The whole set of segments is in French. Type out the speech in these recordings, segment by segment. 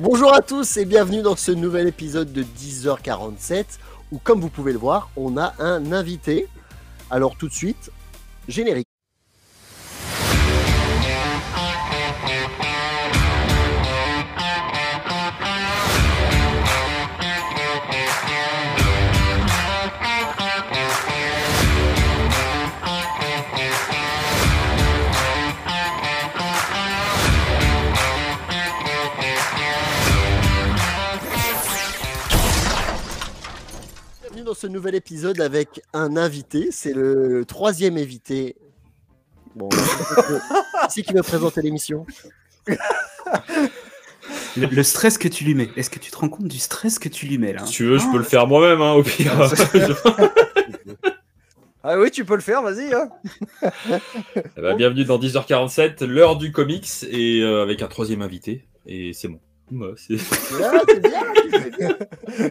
Bonjour à tous et bienvenue dans ce nouvel épisode de 10h47 où comme vous pouvez le voir, on a un invité. Alors tout de suite, générique. Ce nouvel épisode avec un invité. C'est le troisième invité. Bon, c'est qui veut présenter l'émission Le, le stress que tu lui mets, est-ce que tu te rends compte du stress que tu lui mets là Si tu veux, je peux le faire moi-même, hein, au pire. Ah oui, tu peux le faire, vas-y. Hein. Eh ben, bienvenue dans 10h47, l'heure du comics, et euh, avec un troisième invité. Et c'est bon. Ouais, c'est- Ah, bien, bien.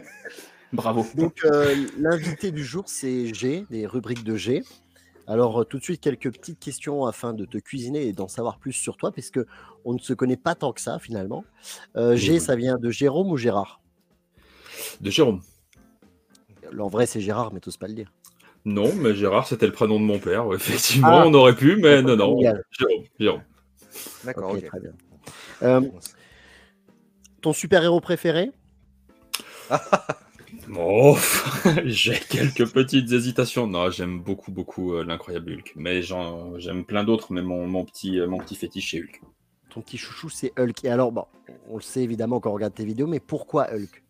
Bravo. Donc euh, l'invité du jour c'est G, des rubriques de G. Alors euh, tout de suite quelques petites questions afin de te cuisiner et d'en savoir plus sur toi, puisque on ne se connaît pas tant que ça finalement. Euh, G, Oui. ça vient de Jérôme ou Gérard? De Jérôme. En vrai c'est Gérard, mais t'oses pas le dire. Non, mais Gérard, c'était le prénom de mon père. Effectivement, Ah. on aurait pu, mais non, non. Génial. Jérôme. Jérôme. D'accord, Ok, ok. très bien. Euh, ton super-héros préféré? Oh, j'ai quelques petites hésitations. Non, j'aime beaucoup, beaucoup euh, l'incroyable Hulk. Mais j'en- j'aime plein d'autres, mais mon, mon petit, euh, mon petit fétiche, c'est Hulk. Ton petit chouchou c'est Hulk. Et alors, bon, on le sait évidemment quand on regarde tes vidéos, mais pourquoi Hulk?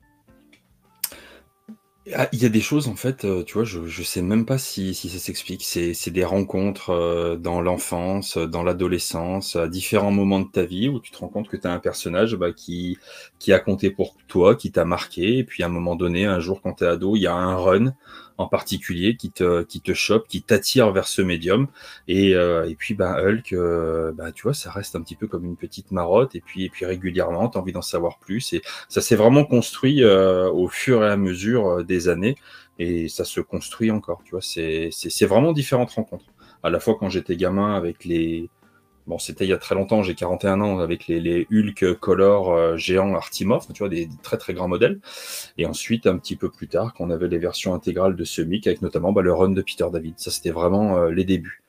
Ah, Il y a des choses, en fait, euh, tu vois, je, je sais même pas si, si ça s'explique. C'est c'est des rencontres euh, dans l'enfance, euh, dans l'adolescence, à différents moments de ta vie où tu te rends compte que tu as un personnage bah, qui, qui a compté pour toi, qui t'a marqué. Et puis à un moment donné, un jour, quand tu es ado, il y a un run en particulier qui te, qui te chope, qui t'attire vers ce médium. Et, euh, et puis, bah, Hulk, euh, bah, tu vois, ça reste un petit peu comme une petite marotte. Et puis, et puis régulièrement, tu as envie d'en savoir plus. Et ça s'est vraiment construit euh, au fur et à mesure euh, des années et ça se construit encore. Tu vois, c'est vraiment différentes rencontres. À la fois quand j'étais gamin avec les bon, c'était il y a très longtemps, j'ai 41 ans avec les, Hulk Color euh, géants tu vois, des, très très grands modèles. Et ensuite, un petit peu plus tard, quand on avait les versions intégrales de ce mic avec notamment bah, le run de Peter David. Ça, c'était vraiment euh, les débuts.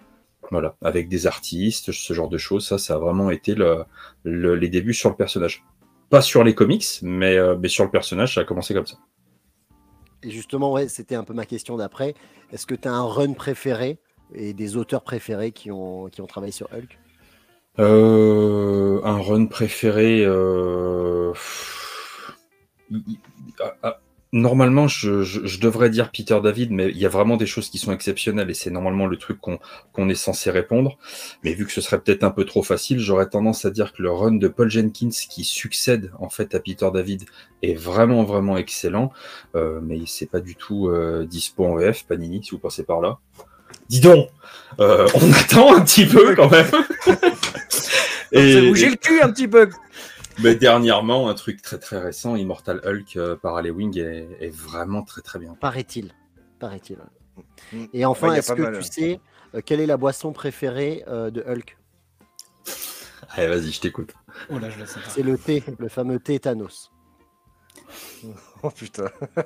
Voilà, avec des artistes, ce genre de choses, ça, ça a vraiment été le, le- les débuts sur le personnage. Pas sur les comics, mais, euh, mais sur le personnage, ça a commencé comme ça. Et justement, ouais, c'était un peu ma question d'après. Est-ce que tu as un run préféré et des auteurs préférés qui ont, qui ont travaillé sur Hulk? Euh, un run préféré. euh, ah, ah, Normalement, je, devrais dire Peter David, mais il y a vraiment des choses qui sont exceptionnelles et c'est normalement le truc qu'on qu'on est censé répondre. Mais vu que ce serait peut-être un peu trop facile, j'aurais tendance à dire que le run de Paul Jenkins qui succède en fait à Peter David est vraiment vraiment excellent. Euh, mais c'est pas du tout euh, dispo en VF, Panini, si vous passez par là. Dis donc, euh, on attend un petit peu quand même. Et... bouger le cul un petit peu. Mais dernièrement, un truc très très récent, Immortal Hulk euh, par Alley-Wing est, est vraiment très très bien. Paraît-il. Paraît-il. ouais. Mm. Et enfin, Ouais, est-ce que mal, tu sais euh, quelle est la boisson préférée euh, de Hulk? Allez, vas-y, je t'écoute. Oh. C'est le thé, le fameux thé Thanos. Oh putain.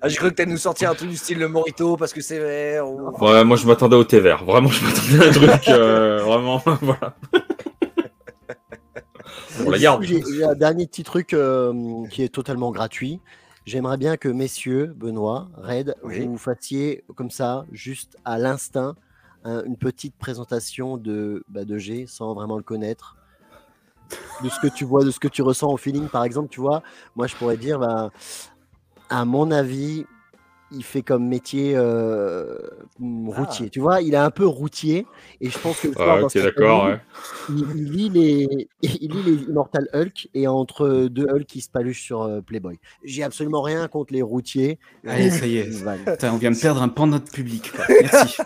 ah, j'ai cru que t'allais nous sortir un truc du style le Morito parce que c'est vert. ou- Ouais, moi je m'attendais au thé vert. Vraiment, je m'attendais à un truc. euh, vraiment, voilà. On la garde. J'ai un dernier petit truc euh, qui est totalement gratuit. J'aimerais bien que messieurs, Benoît, Red, Oui. vous fassiez comme ça, juste à l'instinct, un- une petite présentation de, bah, de G sans vraiment le connaître. De ce que tu vois, de ce que tu ressens au feeling, par exemple, tu vois, moi je pourrais dire, bah, à mon avis, il fait comme métier euh, mm, routier. Tu vois, il est un peu routier. Et je pense que le soir, Ouais, dans ok, sa d'accord. ouais. il, il lit les, il lit les Immortal Hulk et entre deux Hulk qui se paluchent sur euh, Playboy. J'ai absolument rien contre les routiers. Allez, ça y est. Putain, on vient de perdre un pan de notre public. quoi. Merci.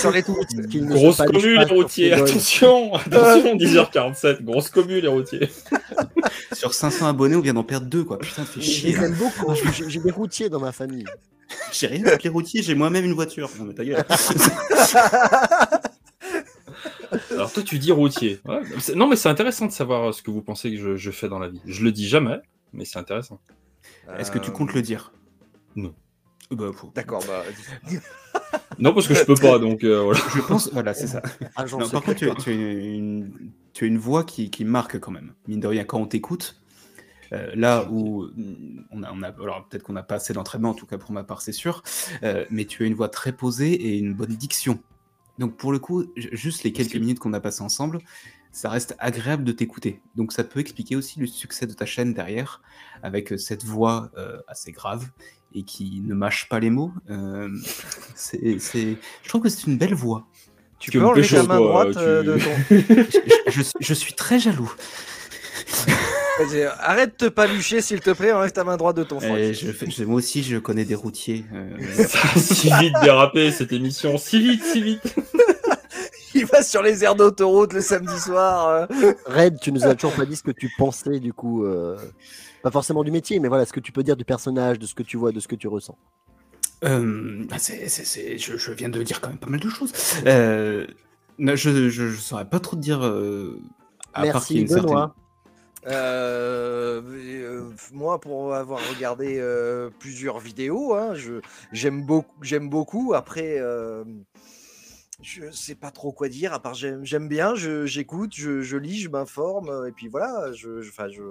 Sur les Grosse commune, les routiers. Attention, attention, 10h47. Grosse commune, les routiers. Sur 500 abonnés, on vient d'en perdre deux, quoi. Putain, fait chier. les aime beaucoup. J'ai des routiers dans ma famille. J'ai rien avec les routiers, j'ai moi-même une voiture. Non, mais ta gueule. Alors toi, tu dis routier. Ouais, non, mais c'est intéressant de savoir euh, ce que vous pensez que je, je fais dans la vie. Je le dis jamais, mais c'est intéressant. Est-ce que tu comptes le dire? Non. Bah, faut- D'accord, bah. Non, parce que je peux pas, donc euh, voilà. Je pense, voilà, c'est ça. Non, par contre, tu, as- tu as une, tu as une voix qui, qui marque quand même. Mine de rien, quand on t'écoute, euh, là où on a, on a alors peut-être qu'on n'a pas assez d'entraînement, en tout cas pour ma part, c'est sûr, euh, mais tu as une voix très posée et une bonne diction. Donc pour le coup, ju- juste les quelques minutes qu'on a passées ensemble, ça reste agréable de t'écouter. Donc ça peut expliquer aussi le succès de ta chaîne derrière, avec euh, cette voix euh, assez grave et qui ne mâche pas les mots. Euh, c'est, c'est- Je trouve que c'est une belle voix. Tu peux enlever ta main droite tu- de ton. je, je- je- je suis très jaloux. Vas-y, Arrête de te palucher, s'il te plaît, enlève ta main droite de ton fais- je- moi aussi, je connais des routiers. euh, Ça a si vite dérapé cette émission, si vite, si vite. Il va sur les aires d'autoroute le samedi soir. euh. Red, tu nous as toujours pas dit ce que tu pensais du coup. euh, Pas forcément du métier, mais voilà, ce que tu peux dire du personnage, de ce que tu vois, de ce que tu ressens. euh, bah, c'est- c'est- c'est- je, je viens de dire quand même pas mal de choses. Euh, je, je, je saurais pas trop te dire. euh, à part qu'il y a Merci une Benoît. Euh, euh, moi, pour avoir regardé euh, plusieurs vidéos, hein, je j'aime beaucoup. J'aime beaucoup. Après, euh, je sais pas trop quoi dire. À part j'aime bien. je- J'écoute, je, je lis, je m'informe, et puis voilà. Je, enfin, je,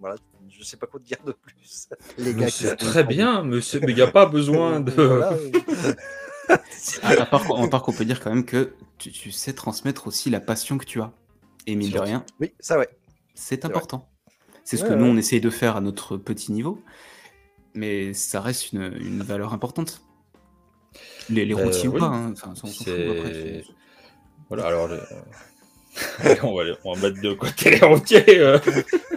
voilà. Je sais pas quoi te dire de plus. Les Mais gars, c'est qui- très bien, mais il n'y a pas besoin de. Voilà. À, à part, à part qu'on peut dire quand même que tu, tu sais transmettre aussi la passion que tu as. Et mine de rien, Oui, ça ouais. C'est important. C'est ce Ouais, que ouais. nous, on essaye de faire à notre petit niveau. Mais ça reste une, une valeur importante. Les, les Euh, routiers ou oui. pas, hein, enfin, on fout, après, Voilà, alors. on, va, on va mettre de côté les routiers. euh.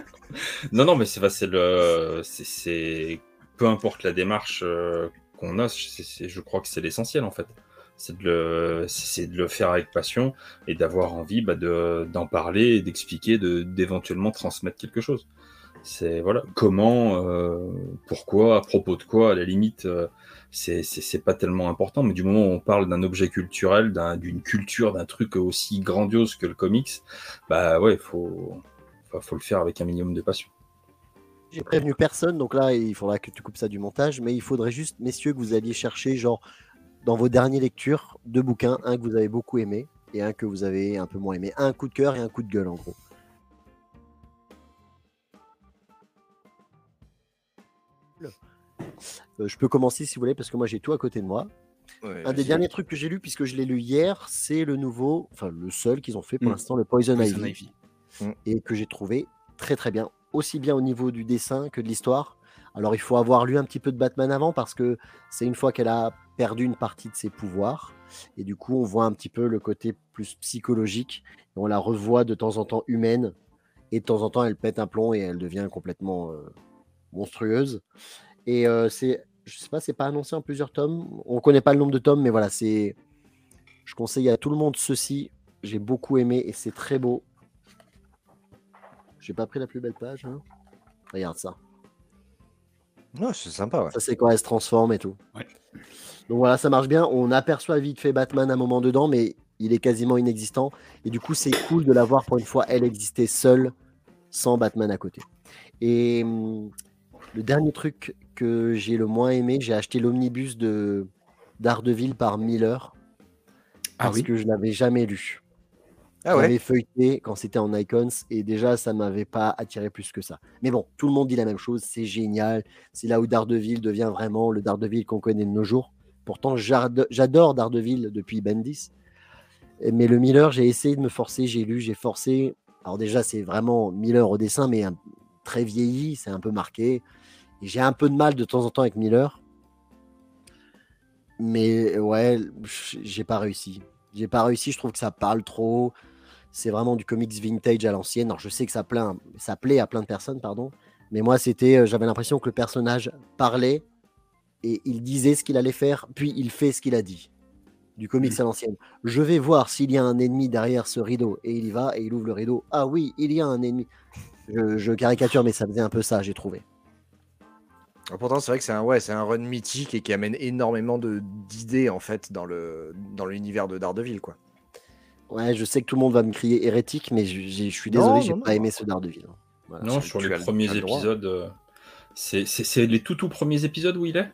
non, non, mais c'est c'est le. c'est-. Peu importe la démarche euh, qu'on a, je crois que c'est l'essentiel en fait. C'est de, le, de le faire avec passion et d'avoir envie bah, de- d'en parler d'expliquer, de- d'éventuellement transmettre quelque chose. C'est voilà comment, euh, pourquoi, à propos de quoi, à la limite, euh, c'est pas tellement important, mais du moment où on parle d'un objet culturel, d'un- d'une culture, d'un truc aussi grandiose que le comics, bah ouais, faut, faut le faire avec un minimum de passion. J'ai prévenu personne, donc là, il faudra que tu coupes ça du montage, mais il faudrait juste, messieurs, que vous alliez chercher, genre, dans vos dernières lectures, deux bouquins, un que vous avez beaucoup aimé et un que vous avez un peu moins aimé. Un coup de cœur et un coup de gueule, en gros. Euh, je peux commencer si vous voulez, parce que moi j'ai tout à côté de moi. Ouais, Un des derniers trucs que j'ai lu, puisque je l'ai lu hier, c'est le nouveau, enfin le seul qu'ils ont fait pour Mm. l'instant, le Poison, Poison Ivy, Ivy. et que j'ai trouvé très très bien, aussi bien au niveau du dessin que de l'histoire. Alors il faut avoir lu un petit peu de Batman avant, parce que c'est une fois qu'elle a perdu une partie de ses pouvoirs, et du coup on voit un petit peu le côté plus psychologique, on la revoit de temps en temps humaine, et de temps en temps elle pète un plomb et elle devient complètement euh, monstrueuse. Et euh, c'est, je sais pas, c'est pas annoncé en plusieurs tomes. On connaît pas le nombre de tomes, mais voilà, c'est. Je conseille à tout le monde ceci. J'ai beaucoup aimé et c'est très beau. J'ai pas pris la plus belle page. hein. Regarde ça. Ouais, c'est sympa, ouais. Ça c'est quand elle se transforme et tout. Ouais. Donc voilà, ça marche bien. On aperçoit vite fait Batman à un moment dedans, mais il est quasiment inexistant. Et du coup, c'est cool de la voir pour une fois. Elle existait seule, sans Batman à côté. Et hum, le dernier truc que j'ai le moins aimé, j'ai acheté l'omnibus de d'Ardeville par Miller Ah parce oui. que je l'avais jamais lu. Ah ouais. l'avais feuilleté quand c'était en Icons et déjà ça m'avait pas attiré plus que ça. Mais bon, tout le monde dit la même chose, c'est génial. C'est là où Daredevil devient vraiment le Daredevil qu'on connaît de nos jours. Pourtant, j'adore Daredevil depuis Bendis. Mais le Miller, j'ai essayé de me forcer, j'ai lu, j'ai forcé. Alors déjà, c'est vraiment Miller au dessin, mais un- très vieilli, c'est un peu marqué. J'ai un peu de mal de temps en temps avec Miller. Mais ouais, j'ai pas réussi. J'ai pas réussi, je trouve que ça parle trop. C'est vraiment du comics vintage à l'ancienne. Alors je sais que ça, plaint, ça plaît à plein de personnes, pardon. Mais moi, c'était, euh, j'avais l'impression que le personnage parlait et il disait ce qu'il allait faire, puis il fait ce qu'il a dit. Du comics à l'ancienne. Je vais voir s'il y a un ennemi derrière ce rideau. Et il y va et il ouvre le rideau. Ah oui, il y a un ennemi. Je, je caricature, mais ça faisait un peu ça, j'ai trouvé. Ah, Pourtant, c'est vrai que c'est un, ouais, c'est un run mythique et qui amène énormément de- d'idées en fait dans le dans l'univers de Daredevil, quoi. Ouais, je sais que tout le monde va me crier hérétique, mais je, suis Non, désolé, j'ai non, pas non. aimé ce Daredevil. Voilà. Non, sur les as premiers as le épisodes, euh, c'est les tout tout premiers épisodes où il est?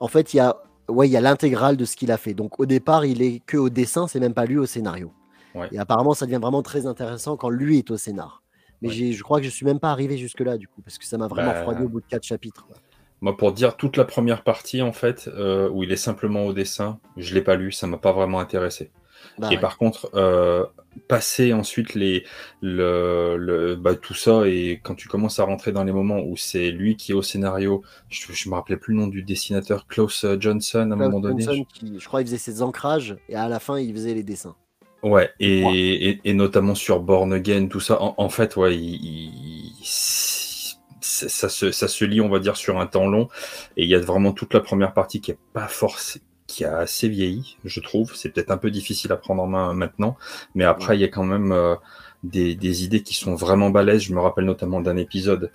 En fait, il y a, ouais, il y a l'intégrale de ce qu'il a fait. Donc au départ, il est que au dessin, c'est même pas lui au scénario. Ouais. Et apparemment, ça devient vraiment très intéressant quand lui est au scénar. Mais Ouais. je crois que je suis même pas arrivé jusque là du coup, parce que ça m'a vraiment Bah, refroidi au bout de quatre chapitres. quoi. Moi, pour dire toute la première partie, en fait, euh, où il est simplement au dessin, je l'ai pas lu, ça m'a pas vraiment intéressé. Bah Et ouais. par contre, euh, passer ensuite les, le, le- bah, tout ça, et quand tu commences à rentrer dans les moments où c'est lui qui est au scénario, je, je me rappelais plus le nom du dessinateur, Klaus Johnson, à un moment donné. Johnson, qui, je crois, il faisait ses ancrages et à la fin, il faisait les dessins. Ouais, et, crois. et, et notamment sur Born Again, tout ça. En, en fait, ouais, il, il- c'est- ça, se, ça se lit, on va dire, sur un temps long. Et il y a vraiment toute la première partie qui est pas forcée, qui a assez vieilli, je trouve. C'est peut-être un peu difficile à prendre en main maintenant, mais après, il y a quand même euh, des, des idées qui sont vraiment balèzes. Je me rappelle notamment d'un épisode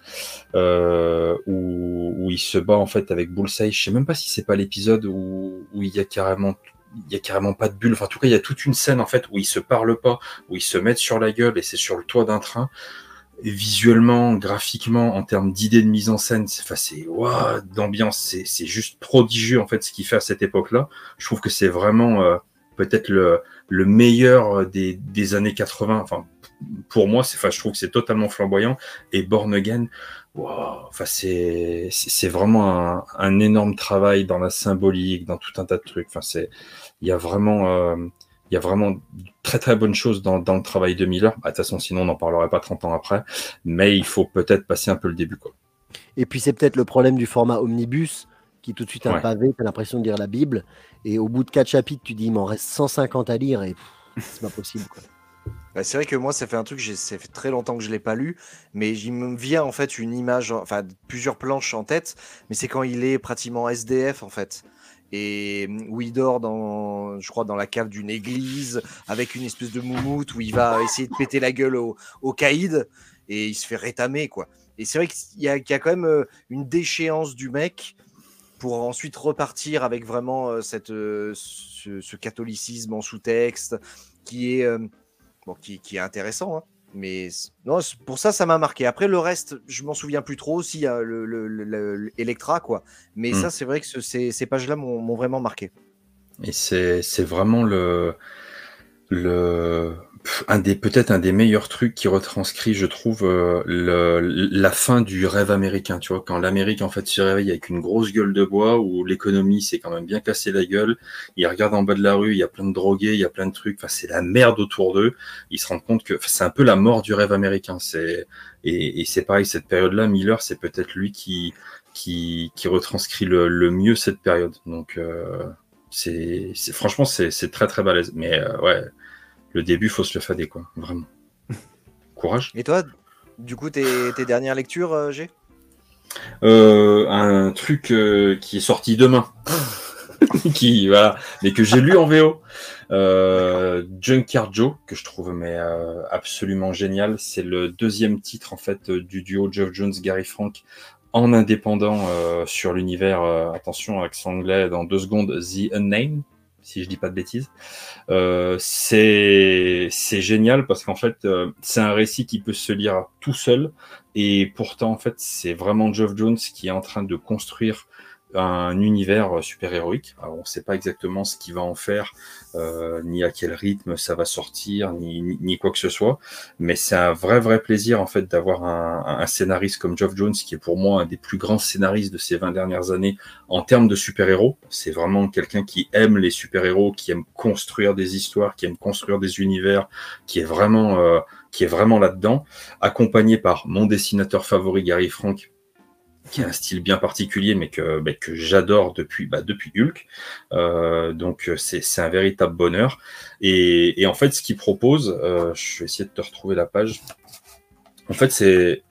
euh, où, où il se bat en fait avec Bullseye. Je sais même pas si c'est pas l'épisode où, où il y a carrément il y a carrément pas de bulle. Enfin, en tout cas, il y a toute une scène en fait où ils se parlent pas, où ils se mettent sur la gueule et c'est sur le toit d'un train. Visuellement, graphiquement, en termes d'idées de mise en scène, c'est, d'ambiance, c'est, juste prodigieux en fait ce qu'il fait à cette époque-là. Je trouve que c'est vraiment euh, peut-être le, le meilleur des, des années 80. Enfin, pour moi, enfin, je trouve que c'est totalement flamboyant. Et Born Again, c'est c'est vraiment un, un énorme travail dans la symbolique, dans tout un tas de trucs. Enfin, c'est, il y a vraiment, euh, il y a vraiment de très très bonnes choses dans, dans le travail de Miller. Bah, de toute façon, sinon on n'en parlerait pas 30 ans après. Mais il faut peut-être passer un peu le début, quoi. Et puis c'est peut-être le problème du format omnibus, qui tout de suite un Ouais. pavé, tu as l'impression de lire la Bible, et au bout de quatre chapitres, tu dis, il m'en reste 150 à lire, et c'est pas possible. Quoi. Bah, c'est vrai que moi, ça fait un truc, j'ai- ça fait très longtemps que je l'ai pas lu, mais il me vient en fait une image, enfin plusieurs planches en tête, mais c'est quand il est pratiquement SDF en fait. Et où il dort dans, je crois, dans la cave d'une église avec une espèce de moumoute où il va essayer de péter la gueule au, caïd et il se fait rétamer quoi. Et c'est vrai qu'il y, a- quand même euh, une déchéance du mec pour ensuite repartir avec vraiment euh, cette, euh, ce, catholicisme en sous-texte qui est, qui est intéressant. hein. Mais non, pour ça, ça m'a marqué. Après, le reste, je m'en souviens plus trop aussi, hein, le, le, le- le- le Electra, quoi. Mais Mm. ça, c'est vrai que ce- ces, ces pages-là m'ont vraiment marqué. Et c'est c'est vraiment le le un des peut-être un des meilleurs trucs qui retranscrit, je trouve, euh, le, la fin du rêve américain. Tu vois, quand l'Amérique en fait se réveille avec une grosse gueule de bois où l'économie s'est quand même bien cassé la gueule. Ils regardent en bas de la rue, il y a plein de drogués, il y a plein de trucs. Enfin, c'est la merde autour d'eux. Ils se rendent compte que c'est un peu la mort du rêve américain. C'est et, et c'est pareil cette période-là. Miller, c'est peut-être lui qui qui qui retranscrit le, le mieux cette période. Donc euh, c'est franchement c'est très très balèze. Mais euh, ouais le début faut se le fader quoi. Vraiment. Courage. Et toi, du coup, tes, tes dernières lectures, euh, G? Euh, un truc euh, qui est sorti demain. Qui voilà mais que j'ai lu en VO euh, Junkyard Joe que je trouve mais euh, absolument génial. C'est le deuxième titre en fait du duo Geoff Jones Gary Frank en indépendant euh, sur l'univers euh, attention accent anglais dans deux secondes The Unnamed si je dis pas de bêtises. Euh, c'est génial parce qu'en fait euh, c'est un récit qui peut se lire tout seul. Et pourtant en fait c'est vraiment Geoff Jones qui est en train de construire un univers super héroïque. Alors, on ne sait pas exactement ce qu'il va en faire, euh, ni à quel rythme ça va sortir, ni, ni, ni quoi que ce soit. Mais c'est un vrai vrai plaisir en fait d'avoir un, un, scénariste comme Geoff Jones, qui est pour moi un des plus grands scénaristes de ces 20 dernières années en termes de super-héros. C'est vraiment quelqu'un qui aime les super-héros, qui aime construire des histoires, qui aime construire des univers, qui est vraiment euh, qui est vraiment là-dedans, accompagné par mon dessinateur favori Gary Frank, qui a un style bien particulier, mais que, bah, j'adore depuis, bah, depuis Hulk. Euh, donc c'est un véritable bonheur. Et, et, en fait, ce qu'il propose, euh, je vais essayer de te retrouver la page. En fait, c'est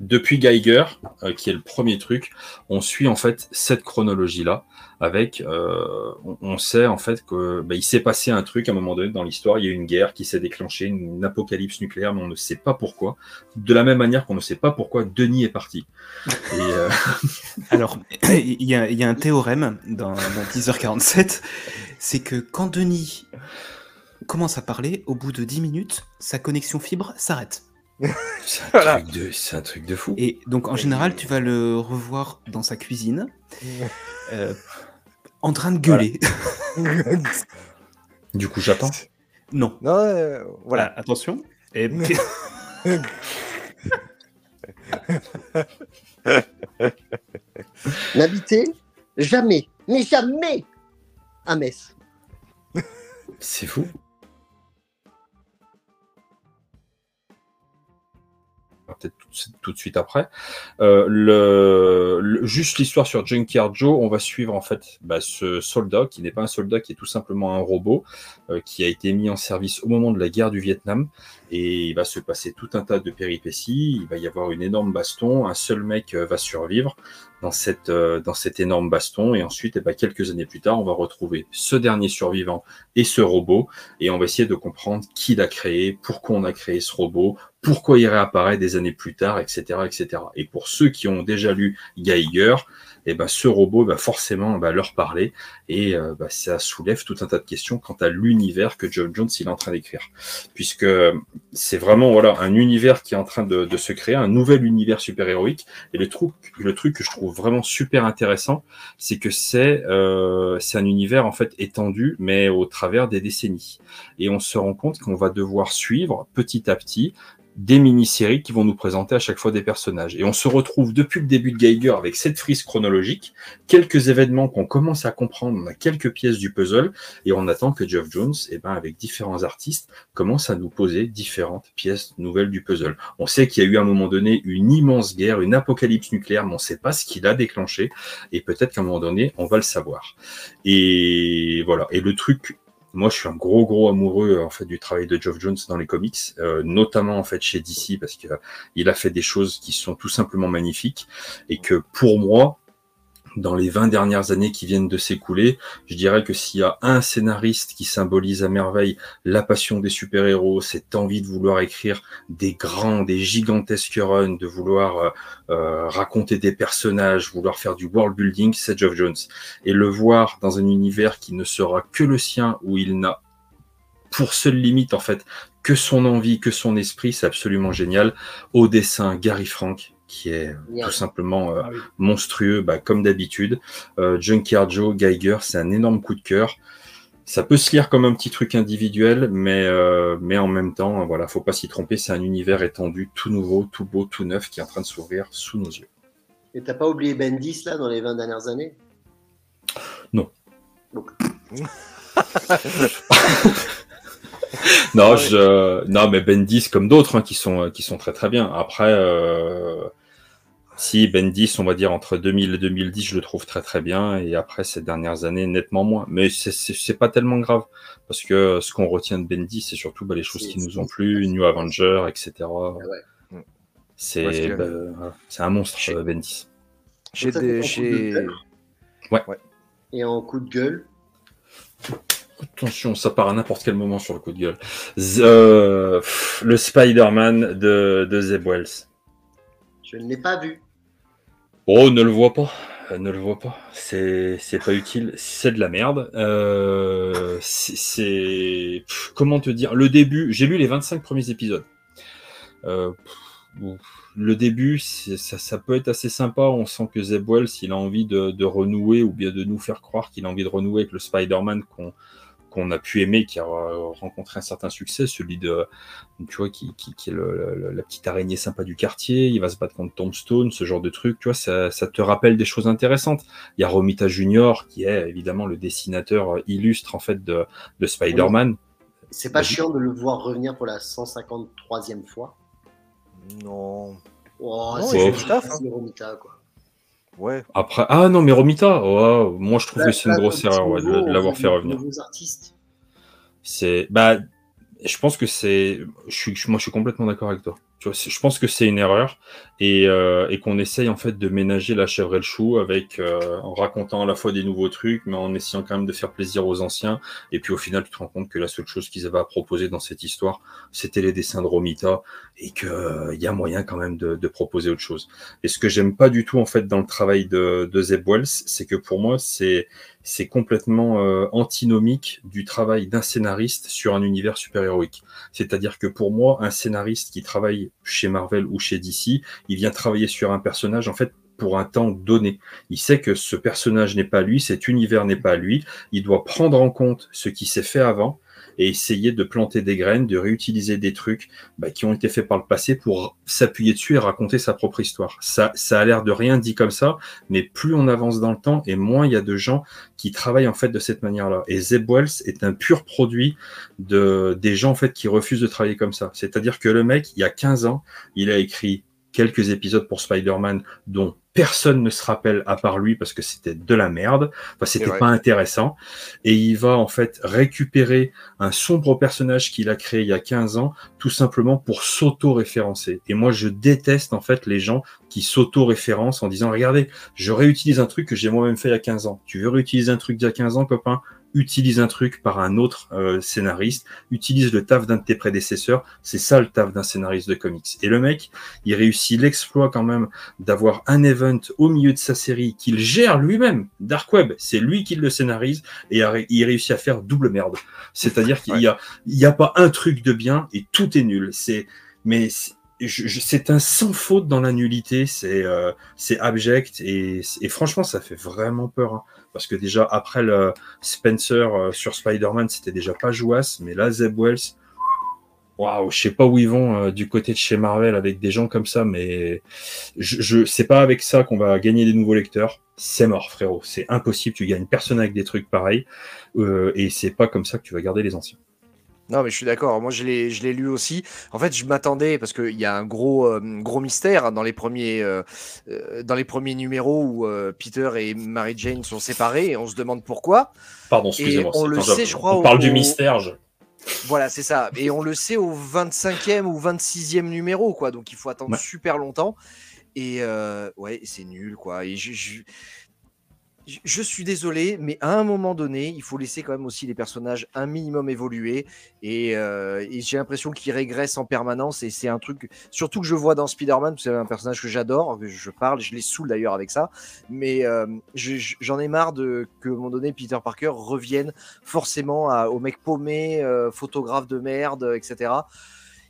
depuis Geiger, euh, qui est le premier truc, on suit en fait cette chronologie-là. Avec, euh, on, on, sait en fait que bah, il s'est passé un truc à un moment donné dans l'histoire. Il y a eu une guerre qui s'est déclenchée, une, une, apocalypse nucléaire, mais on ne sait pas pourquoi. De la même manière qu'on ne sait pas pourquoi Denis est parti. Et euh... Alors, il y, y, a un théorème dans, dans 10h47, c'est que quand Denis commence à parler, au bout de 10 minutes, sa connexion fibre s'arrête. C'est un, Voilà. truc de- c'est un truc de fou. Et donc en général, tu vas le revoir dans sa cuisine, euh, en train de gueuler. Du coup, j'attends. non. Non, euh, Voilà, voilà. attention. Et N'habitez jamais, mais jamais à Metz. C'est fou. Peut-être tout, de suite après. Euh, juste l'histoire sur Junkyard Joe, on va suivre en fait bah, ce soldat qui n'est pas un soldat, qui est tout simplement un robot euh, qui a été mis en service au moment de la guerre du Vietnam et il va se passer tout un tas de péripéties. Il va y avoir une énorme baston, un seul mec euh, va survivre dans cette euh, cet énorme baston et ensuite, eh ben, quelques années plus tard, on va retrouver ce dernier survivant et ce robot, et on va essayer de comprendre qui l'a créé, pourquoi on a créé ce robot, pourquoi il réapparaît des années plus tard, etc., etc. Et pour ceux qui ont déjà lu Geiger, eh ben, ce robot va forcément bah, leur parler, et euh, bah, ça soulève tout un tas de questions quant à l'univers que John Jones il est en train d'écrire, puisque c'est vraiment voilà un univers qui est en train de, de se créer, un nouvel univers super-héroïque, et le truc, le truc que je trouve vraiment super intéressant, c'est que c'est euh, c'est un univers en fait étendu, mais au travers des décennies. Et on se rend compte qu'on va devoir suivre petit à petit des mini-séries qui vont nous présenter à chaque fois des personnages. Et on se retrouve depuis le début de Geiger avec cette frise chronologique, quelques événements qu'on commence à comprendre, on a quelques pièces du puzzle, et on attend que Geoff Jones, eh ben, avec différents artistes, commence à nous poser différentes pièces nouvelles du puzzle. On sait qu'il y a eu à un moment donné une immense guerre, une apocalypse nucléaire, mais on ne sait pas ce qui l'a déclenché, et peut-être qu'à un moment donné, on va le savoir. Et voilà. Et le truc, moi, je suis un gros, gros amoureux en fait du travail de Geoff Jones dans les comics, euh, notamment en fait chez DC parce que euh, il a fait des choses qui sont tout simplement magnifiques et que pour moi, dans les 20 dernières années qui viennent de s'écouler, je dirais que s'il y a un scénariste qui symbolise à merveille la passion des super-héros, cette envie de vouloir écrire des grands, des gigantesques runs, de vouloir euh, euh, raconter des personnages, vouloir faire du world building, c'est Geoff Jones. Et le voir dans un univers qui ne sera que le sien, où il n'a pour seule limite en fait que son envie, que son esprit, c'est absolument génial. Au dessin, Gary Frank, qui est Yeah. tout simplement euh, Ah oui. monstrueux, bah, comme d'habitude. Euh, Junkyard Joe, Geiger, c'est un énorme coup de cœur. Ça peut se lire comme un petit truc individuel, mais, euh, mais en même temps, voilà, faut pas s'y tromper, c'est un univers étendu, tout nouveau, tout beau, tout neuf, qui est en train de s'ouvrir sous nos yeux. Et t'as pas oublié Bendis là dans les 20 dernières années? Non, Ouais. je, non, mais Bendis comme d'autres hein, qui sont qui sont très très bien. Après, euh, si Bendis, on va dire entre 2000 et 2010, je le trouve très très bien, et après ces dernières années, nettement moins. Mais c'est pas tellement grave parce que ce qu'on retient de Bendis, c'est surtout bah, les choses qui nous ont plu, New Avenger, etc. ouais. C'est Ouais, c'est bah, c'est un monstre, Chez- euh, Bendis. J'ai des. de cœur Et en coup de gueule, Attention, ça part à n'importe quel moment sur le coup de gueule. Z- euh, pff, le Spider-Man de, de Zeb Wells. je ne l'ai pas vu. Oh, ne le vois pas. Euh, Ne le vois pas. C'est, c'est pas utile. C'est de la merde. Euh, c'est, c'est- pff, comment te dire? Le début, j'ai lu les 25 premiers épisodes. Euh, pff, le début, c'est- ça, ça peut être assez sympa. On sent que Zeb Wells, il a envie de, de renouer ou bien de nous faire croire qu'il a envie de renouer avec le Spider-Man qu'on, qu'on a pu aimer, qui a euh, rencontré un certain succès, celui de, tu vois, qui, qui, qui est le- le- la petite araignée sympa du quartier, il va se battre contre Tombstone, ce genre de truc, tu vois, ça, ça te rappelle des choses intéressantes. Il y a Romita Junior, qui est évidemment le dessinateur euh, illustre, en fait, de, de Spider-Man. C'est pas chiant de le voir revenir pour la 153e fois? Non. Oh, Non, c'est du taf, hein. c'est Romita, quoi. Ouais. Après, ah non, mais Romita, oh, moi je trouve Là, que c'est une grosse erreur ouais, de, l'avoir fait revenir. C'est, bah, je pense que c'est, je suis, moi je suis complètement d'accord avec toi. Tu vois, c'est- je pense que c'est une erreur et, euh, et qu'on essaye en fait de ménager la chèvre et le chou avec euh, en racontant à la fois des nouveaux trucs, mais en essayant quand même de faire plaisir aux anciens. Et puis au final, tu te rends compte que la seule chose qu'ils avaient à proposer dans cette histoire, c'était les dessins de Romita et qu'il il y a moyen quand même de, de, proposer autre chose. Et ce que j'aime pas du tout en fait dans le travail de, de Zeb Wells, c'est que pour moi, c'est c'est complètement euh, antinomique du travail d'un scénariste sur un univers super-héroïque. C'est-à-dire que pour moi, un scénariste qui travaille chez Marvel ou chez DC, il vient travailler sur un personnage en fait pour un temps donné. Il sait que ce personnage n'est pas lui, cet univers n'est pas lui, il doit prendre en compte ce qui s'est fait avant et essayer de planter des graines, de réutiliser des trucs bah, qui ont été faits par le passé pour s'appuyer dessus et raconter sa propre histoire. Ça, ça a l'air de rien dit comme ça, mais plus on avance dans le temps et moins il y a de gens qui travaillent en fait de cette manière-là. Et Zeb Wells est un pur produit de des gens en fait qui refusent de travailler comme ça. C'est-à-dire que le mec, il y a 15 ans, il a écrit quelques épisodes pour Spider-Man dont personne ne se rappelle à part lui parce que c'était de la merde, enfin, c'était pas intéressant. Et il va en fait récupérer un sombre personnage qu'il a créé il y a 15 ans, tout simplement pour s'auto-référencer. Et moi, je déteste en fait les gens qui s'auto-référencent en disant, regardez, je réutilise un truc que j'ai moi-même fait il y a 15 ans. Tu veux réutiliser un truc d'il y a 15 ans, copain? Utilise un truc par un autre euh, scénariste, utilise le taf d'un de tes prédécesseurs. C'est ça le taf d'un scénariste de comics. Et le mec, il réussit l'exploit quand même d'avoir un event au milieu de sa série qu'il gère lui-même. Dark Web, c'est lui qui le scénarise et il réussit à faire double merde. C'est-à-dire qu'il y a, il y a pas un truc de bien et tout est nul. C'est, mais c'est un sans faute dans la nullité, c'est euh, abject et, et, franchement ça fait vraiment peur. Hein. Parce que déjà, après le Spencer euh, sur Spider-Man, c'était déjà pas jouasse, mais là, Zeb Wells, waouh, je sais pas où ils vont euh, du côté de chez Marvel avec des gens comme ça, mais je, je c'est pas avec ça qu'on va gagner des nouveaux lecteurs. C'est mort, frérot. C'est impossible. Tu gagnes personne avec des trucs pareils, euh, et c'est pas comme ça que tu vas garder les anciens. Non, mais je suis d'accord. Moi, je l'ai, je l'ai lu aussi. En fait, je m'attendais parce qu'il y a un gros, euh, gros mystère dans les premiers, euh, euh, dans les premiers numéros où Peter et Mary Jane sont séparés et on se demande pourquoi. Pardon, excusez-moi. On le sait, je crois. On parle du mystère. Je... Voilà, c'est ça. Et on le sait au 25e ou 26e numéro, quoi. Donc, il faut attendre super longtemps. Et ouais, c'est nul, quoi. Et je, je je suis désolé, mais à un moment donné, il faut laisser quand même aussi les personnages un minimum évoluer. Et, euh, j'ai l'impression qu'ils régressent en permanence. Et c'est un truc, surtout que je vois dans Spider-Man, c'est un personnage que j'adore, que je parle, je les saoule d'ailleurs avec ça. Mais euh, j'en ai marre de que, à un moment donné, Peter Parker revienne forcément au mec paumé, euh, photographe de merde, etc.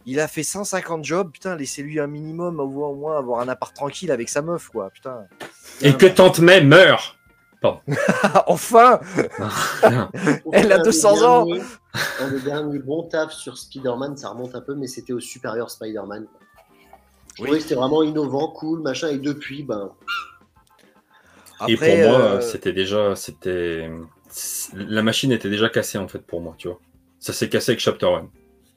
Il a fait 150 jobs, putain, laissez-lui un minimum, au moins avoir un appart tranquille avec sa meuf, quoi, putain. Et que Tante May meurt enfin Elle a 200 ans Le dernier bon taf sur Spider-Man, ça remonte un peu, mais c'était au supérieur Spider-Man. Je trouvais que c'était vraiment innovant, cool, machin, et depuis, ben. et pour moi, euh, c'était déjà. c'était La machine était déjà cassée, en fait, pour moi, tu vois. Ça s'est cassé avec Chapter 1.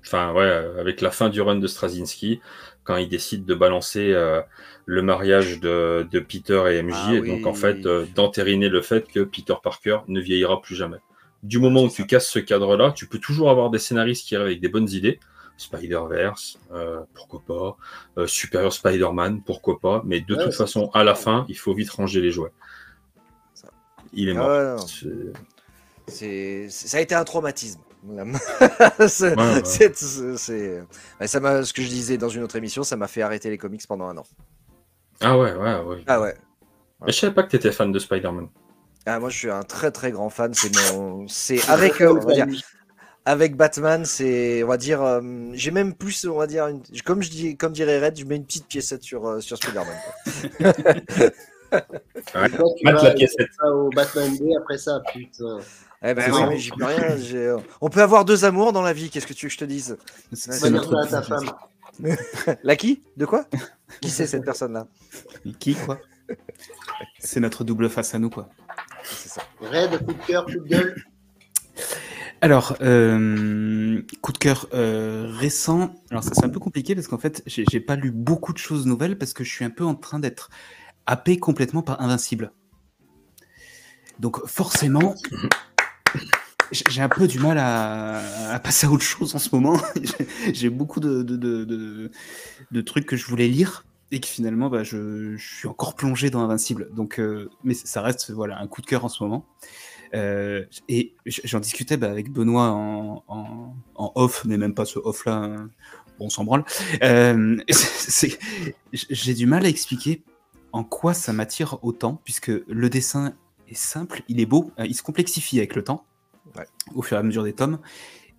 Enfin, ouais, avec la fin du run de Straczynski, quand il décide de balancer euh, le mariage de, Peter et MJ, ah et donc en fait euh, d'entériner le fait que Peter Parker ne vieillira plus jamais. Du moment où tu casses ce cadre-là, tu peux toujours avoir des scénaristes qui arrivent avec des bonnes idées. Spider-Verse, euh, pourquoi pas. Superior Spider-Man, pourquoi pas. Mais de toute façon, à la fin, il faut vite ranger les jouets. Il est ah mort. ça a été un traumatisme. c'est, ça m'a, ce que je disais dans une autre émission, ça m'a fait arrêter les comics pendant un an. Ah ouais, ouais, ouais. Ah ouais. Mais je savais pas que tu étais fan de Spider-Man. Ah, moi, je suis un très très grand fan. C'est mon, c'est avec, euh, on va dire, avec Batman, c'est, on va dire, euh, j'ai même plus, on va dire, une... comme je dis, comme dirait Red, je mets une petite piécette sur euh, sur Spider-Man. ouais, la piécette. Au Batman D après ça, putain. Eh ben oui, mais j'y peux rien. On peut avoir deux amours dans la vie. Qu'est-ce que tu veux que je te dise? C'est notre ta femme. La qui? De quoi? Qui c'est cette personne-là? Qui quoi? C'est notre double face à nous quoi. C'est ça. Red, coup de cœur, coup de gueule. Alors, euh, coup de cœur euh, récent. Alors ça c'est un peu compliqué parce qu'en fait j'ai pas lu beaucoup de choses nouvelles parce que je suis un peu en train d'être happé complètement par Invincible. Donc forcément, j'ai un peu du mal à, passer à autre chose en ce moment. j'ai beaucoup de, trucs que je voulais lire. et que finalement, bah, je, suis encore plongé dans Invincible. Donc, euh, mais ça reste un coup de cœur en ce moment. Euh, et j'en discutais bah, avec Benoît en, off, mais même pas ce off-là, hein, bon, on s'en branle. Euh, J'ai du mal à expliquer en quoi ça m'attire autant, puisque le dessin est simple, il est beau, euh, il se complexifie avec le temps, Ouais. au fur et à mesure des tomes.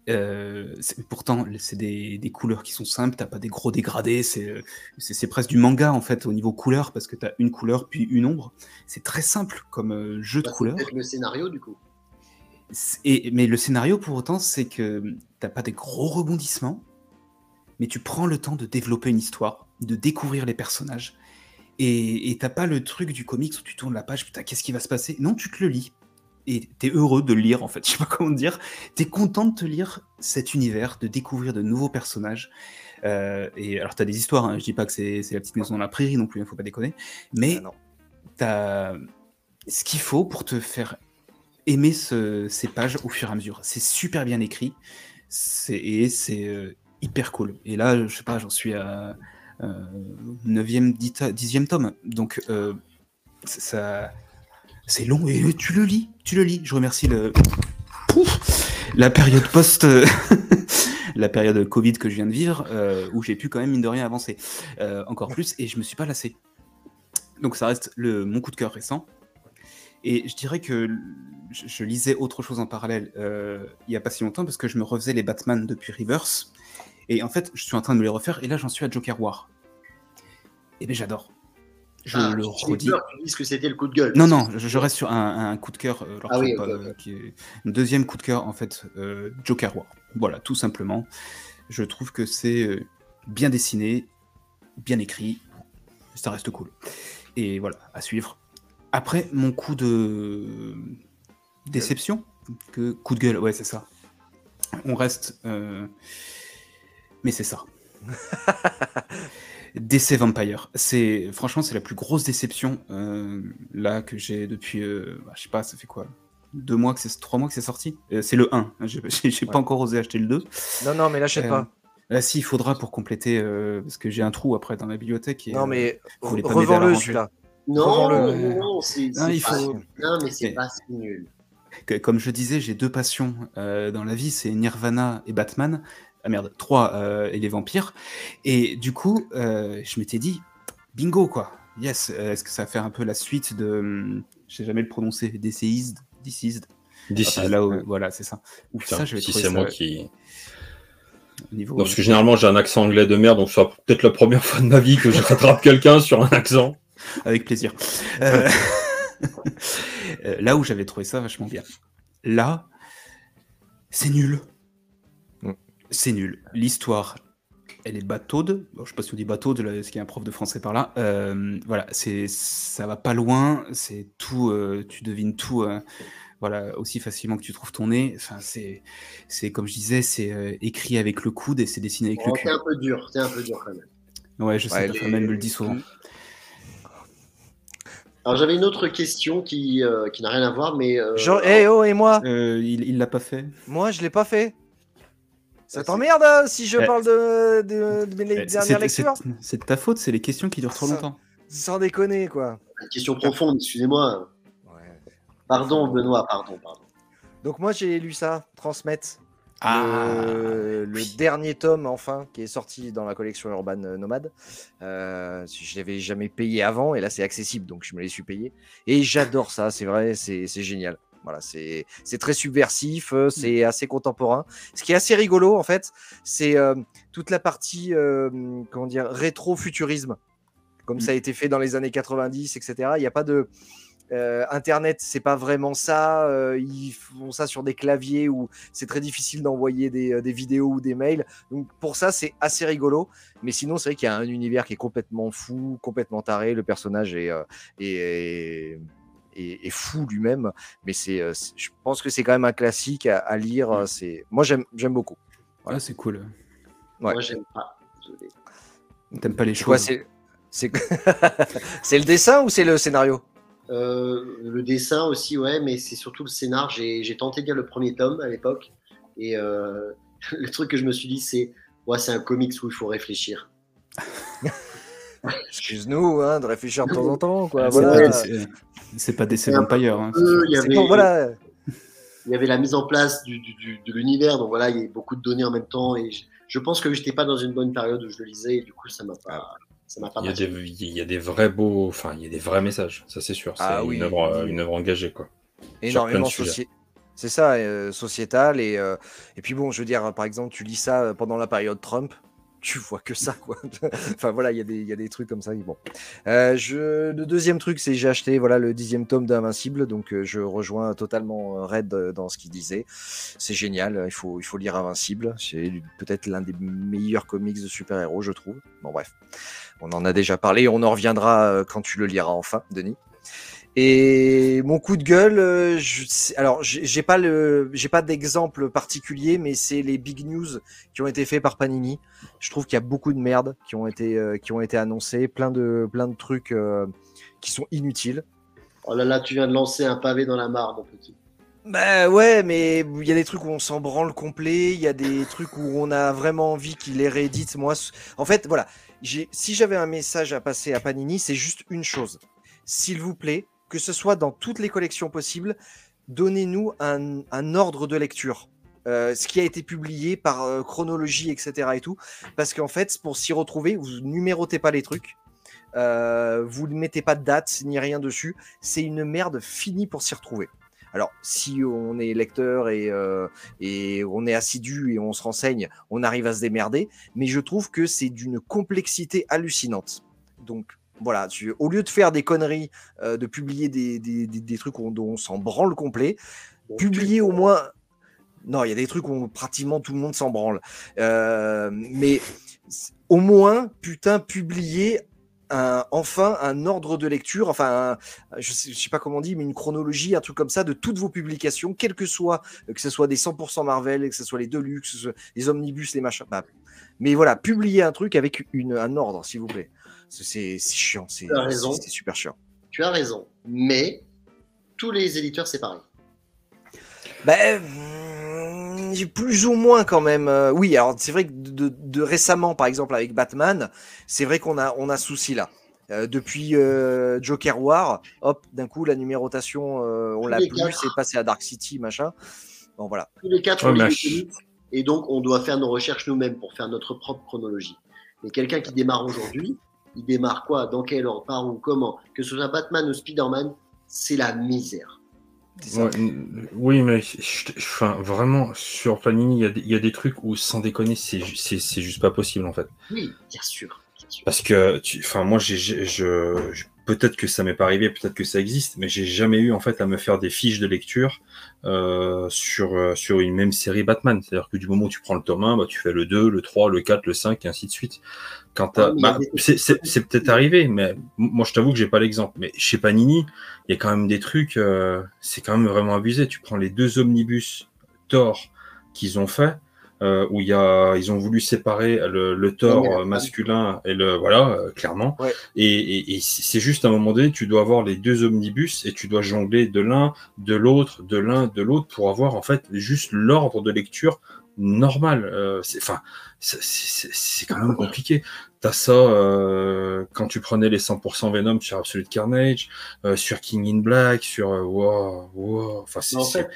Euh, pourtant, c'est des, des couleurs qui sont simples, t'as pas des gros dégradés, c'est euh, c'est presque du manga en fait au niveau couleur, parce que t'as une couleur puis une ombre. C'est très simple comme euh, jeu de Bah, c'est couleurs. le scénario du coup. Et, mais le scénario, pour autant, c'est que t'as pas des gros rebondissements, mais tu prends le temps de développer une histoire, de découvrir les personnages. Et t'as pas le truc du comics où tu tournes la page, putain, qu'est-ce qui va se passer? Non, tu te le lis. Et t'es heureux de le lire, en fait. Je sais pas comment dire. T'es content de te lire cet univers, de découvrir de nouveaux personnages. Euh, et alors, t'as des histoires, hein. je dis pas que c'est la petite maison dans la prairie non plus, il faut pas déconner. Mais Ah t'as ce qu'il faut pour te faire aimer ce- ces pages au fur et à mesure. C'est super bien écrit et c'est euh, hyper cool. Et là, je sais pas, j'en suis à 9e, 10e tome. Donc, euh, ça, c'est long et tu le lis. Tu le lis. Je remercie le. La période post. La période Covid que je viens de vivre, euh, où j'ai pu quand même, mine de rien, avancer euh, encore plus, et je me suis pas lassé. Donc ça reste le, mon coup de cœur récent. Et je dirais que je, lisais autre chose en parallèle euh, il y a pas si longtemps parce que je me refaisais les Batman depuis Reverse. Et en fait, je suis en train de me les refaire et là j'en suis à Joker War. Et bien j'adore. Je Ah, le redis. peur tu dises que c'était le coup de gueule. Non, non, je, je reste sur un, un coup de cœur. euh, Ah oui, qui est un deuxième coup de cœur en fait, euh, Joker War. Voilà, tout simplement. Je trouve que c'est euh, bien dessiné, bien écrit, ça reste cool. Et voilà, à suivre. Après, mon coup de déception, que coup de gueule, ouais, c'est ça. On reste, euh, mais c'est ça. DC Vampire, c'est franchement c'est la plus grosse déception euh, là que j'ai depuis, euh, bah, je sais pas, ça fait quoi, deux mois que c'est, trois mois que c'est sorti? Euh, c'est le 1. hein, J'ai, Ouais. pas encore osé acheter le 2. Non, non, mais l'achète Euh, pas. Là, si, il faudra pour compléter, euh, parce que j'ai un trou après dans la bibliothèque. Et, Non, mais revends-le celui-là. Non, non, non, c'est Ah, pas- faut- Non, mais c'est pas si nul. comme je disais, j'ai deux passions euh, dans la vie, c'est Nirvana et Batman. Ah merde, trois euh, et les vampires. Et du coup, euh, je m'étais dit, bingo quoi. Yes, euh, est-ce que ça va faire un peu la suite de, hum, je sais jamais le prononcer, Deceased. D'ici. Enfin, là, où- voilà, c'est ça. Ou Putain, ça, je vais si c'est ça moi qui. au niveau. Non, parce que généralement j'ai un accent anglais de merde, donc c'est peut-être la première fois de ma vie que je rattrape quelqu'un sur un accent. Avec plaisir. Euh, là où j'avais trouvé ça vachement bien. Là, c'est nul. C'est nul. L'histoire, elle est bataude. Bon, je sais pas si on dit bataude, là, est-ce qu'il y a un prof de français par là Euh, Voilà, c'est, ça va pas loin. C'est tout. euh, tu devines tout. euh, voilà, aussi facilement que tu trouves ton nez. Enfin, c'est, c'est comme je disais, c'est euh, écrit avec le coude et c'est dessiné avec Oh, le T'es cul. un peu dur, t'es un peu dur quand même. Ouais, je sais, Ouais, ta les- femme, me le dit souvent. Alors j'avais une autre question qui, euh, qui n'a rien à voir, mais. euh, Genre, eh oh, et moi? Euh, il, il l'a pas fait. Moi, je l'ai pas fait. Ça Ouais, t'emmerde hein, si je parle de, de, de mes Euh, dernières c'est- lectures? c'est- de ta faute, c'est les questions qui durent trop longtemps. Sans déconner, quoi. Une question profonde, excusez-moi. Pardon, Benoît, pardon, pardon. Donc moi, j'ai lu ça, Transmettre. Ah, le, dernier tome, enfin, qui est sorti dans la collection Urban euh, Nomade. Euh, je l'avais jamais payé avant, et là, c'est accessible, donc je me l'ai su payer. Et j'adore ça, c'est vrai, c'est génial. Voilà, c'est très subversif, euh, c'est assez contemporain. Ce qui est assez rigolo, en fait, c'est euh, toute la partie, euh, comment dire, rétro-futurisme, comme Mm. ça a été fait dans les années 90, etc. Il n'y a pas de... euh, Internet, c'est pas vraiment ça. euh, ils font ça sur des claviers où c'est très difficile d'envoyer des, des vidéos ou des mails. Donc pour ça, c'est assez rigolo. Mais sinon, c'est vrai qu'il y a un univers qui est complètement fou, complètement taré. Le personnage est, euh, est, est- est fou lui-même. Mais c'est, euh, c'est- je pense que c'est quand même un classique à, à lire. euh, C'est, moi, j'aime, j'aime beaucoup. Ah, c'est cool. Ouais. Moi, j'aime pas. Désolé. T'aimes pas les choses. c'est, c'est... c'est le dessin ou c'est le scénario? Euh, le dessin aussi, ouais, mais c'est surtout le scénar. J'ai j'ai tenté de lire le premier tome à l'époque. Et euh, le truc que je me suis dit, c'est ouais, c'est un comics où il faut réfléchir. Excuse-nous hein, de réfléchir de temps en temps. Quoi. Voilà. c'est- C'est pas des Vampire. Hein, il y C'est avait, bon, voilà. il y avait la mise en place du, du- du- de l'univers, donc voilà, il y avait beaucoup de données en même temps, et je, je pense que j'étais pas dans une bonne période où je le lisais, et du coup, ça m'a pas, ça m'a pas Il y, a des, il y a des vrais beaux, enfin, il y a des vrais messages, ça c'est sûr. C'est Ah une, œuvre, une œuvre engagée, quoi. énormément C'est ça, euh, sociétal. Et, euh, et puis bon, je veux dire, par exemple, tu lis ça pendant la période Trump, tu vois que ça, quoi. enfin voilà, il y, a des- il y a des trucs comme ça. Bon. Euh, je, le deuxième truc, c'est j'ai acheté voilà, le dixième tome d'Invincible, donc euh, je rejoins totalement euh, Red euh, dans ce qu'il disait. C'est génial, il faut, il faut lire Invincible. C'est peut-être l'un des meilleurs comics de super-héros, je trouve. Bon, bref, on en a déjà parlé, on en reviendra quand tu le liras enfin, Denis. Et mon coup de gueule, euh, je, alors j'ai pas le, j'ai pas d'exemple particulier, mais c'est les big news qui ont été faits par Panini. Je trouve qu'il y a beaucoup de merde qui ont été, euh, qui ont été annoncés, plein de, plein de trucs euh, qui sont inutiles. Oh là là, tu viens de lancer un pavé dans la mare, mon petit. Bah ouais, mais il y a des trucs où on s'en branle complet, il y a des trucs où on a vraiment envie qu'il les réédite. Moi, en fait, voilà, si j'avais un message à passer à Panini, c'est juste une chose. S'il vous plaît, que ce soit dans toutes les collections possibles, donnez-nous un, ordre de lecture. Euh, ce qui a été publié par euh, chronologie, etc. et tout. Parce qu'en fait, pour s'y retrouver, vous numérotez pas les trucs. Euh, vous ne mettez pas de date ni rien dessus. C'est une merde finie pour s'y retrouver. Alors, si on est lecteur et, et on est assidu et on se renseigne, on arrive à se démerder. Mais je trouve que c'est d'une complexité hallucinante. Donc, voilà, tu- au lieu de faire des conneries, euh, de publier des, des, des- des trucs dont on s'en branle complet, publier au moins. Non, il y a des trucs où pratiquement tout le monde s'en branle. Euh, mais au moins, putain, publier un, enfin un ordre de lecture, enfin, un- je sais, je sais pas comment on dit, mais une chronologie, un truc comme ça de toutes vos publications, quel que soit, euh, que ce soit des 100% Marvel, que ce soit les Deluxe, les omnibus, les machins. bah, mais voilà, publier un truc avec une, un ordre, s'il vous plaît. C'est chiant, c'est Tu as raison. c'est- c'est super chiant. Tu as raison, mais tous les éditeurs, c'est pareil. Ben, plus ou moins quand même. Euh, oui, alors c'est vrai que de, de récemment, par exemple avec Batman, c'est vrai qu'on a on a souci là. Euh, depuis euh, Joker War, hop, d'un coup la numérotation, euh, on l'a plus, c'est passé à Dark City, machin. Bon voilà. Tous les quatre, on comics, et donc on doit faire nos recherches nous-mêmes pour faire notre propre chronologie. Mais quelqu'un qui démarre aujourd'hui, il démarre quoi Dans quel ordre Par où Comment? Que ce soit Batman ou Spider-Man, c'est la misère. Ouais, oui, mais je- enfin, vraiment, sur Panini, il y, a des- il y a des trucs où, sans déconner, c'est ju- c'est c'est juste pas possible, en fait. Oui, bien sûr. bien sûr. Parce que, enfin, moi, je- peut-être que ça m'est pas arrivé, peut-être que ça existe, mais j'ai jamais eu en fait à me faire des fiches de lecture euh, sur euh, sur une même série Batman. C'est-à-dire que du moment où tu prends le tome 1, bah, tu fais le 2, le 3, le 4, le 5, et ainsi de suite. Quand t'as- Ouais, mais il y a bah, des- c'est, peut-être arrivé, mais moi, je t'avoue que j'ai pas l'exemple. Mais chez Panini, il y a quand même des trucs, euh, c'est quand même vraiment abusé. Tu prends les deux omnibus Thor qu'ils ont fait euh, où il y a, ils ont voulu séparer le, le euh, masculin et le voilà, euh, clairement. Ouais. Et, et, et c'est juste à un moment donné, tu dois avoir les deux omnibus et tu dois jongler de l'un, de l'autre, de l'un, de l'autre pour avoir en fait juste l'ordre de lecture normal. Euh, c'est- Enfin, c'est- c'est quand même compliqué. T'as ça euh, quand tu prenais les 100% Venom sur Absolute Carnage, euh, sur King in Black, sur euh, wow, wow. Enfin, c'est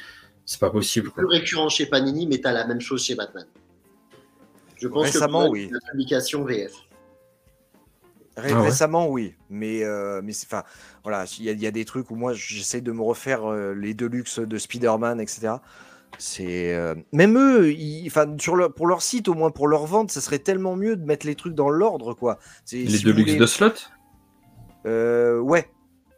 c'est- pas possible. plus récurrent chez Panini, mais tu as la même chose chez Batman. Je pense Récemment, que oui. la publication VF. Ré- Ah ouais. Récemment, oui, mais euh, mais enfin voilà, il y, a- il y a des trucs où moi j'essaie de me refaire euh, les Deluxe de Spider-Man, etc. C'est euh, même eux, enfin sur leur, pour leur site au moins pour leur vente, ça serait tellement mieux de mettre les trucs dans l'ordre quoi. Les si Deluxe voulez- de slot? Euh, ouais,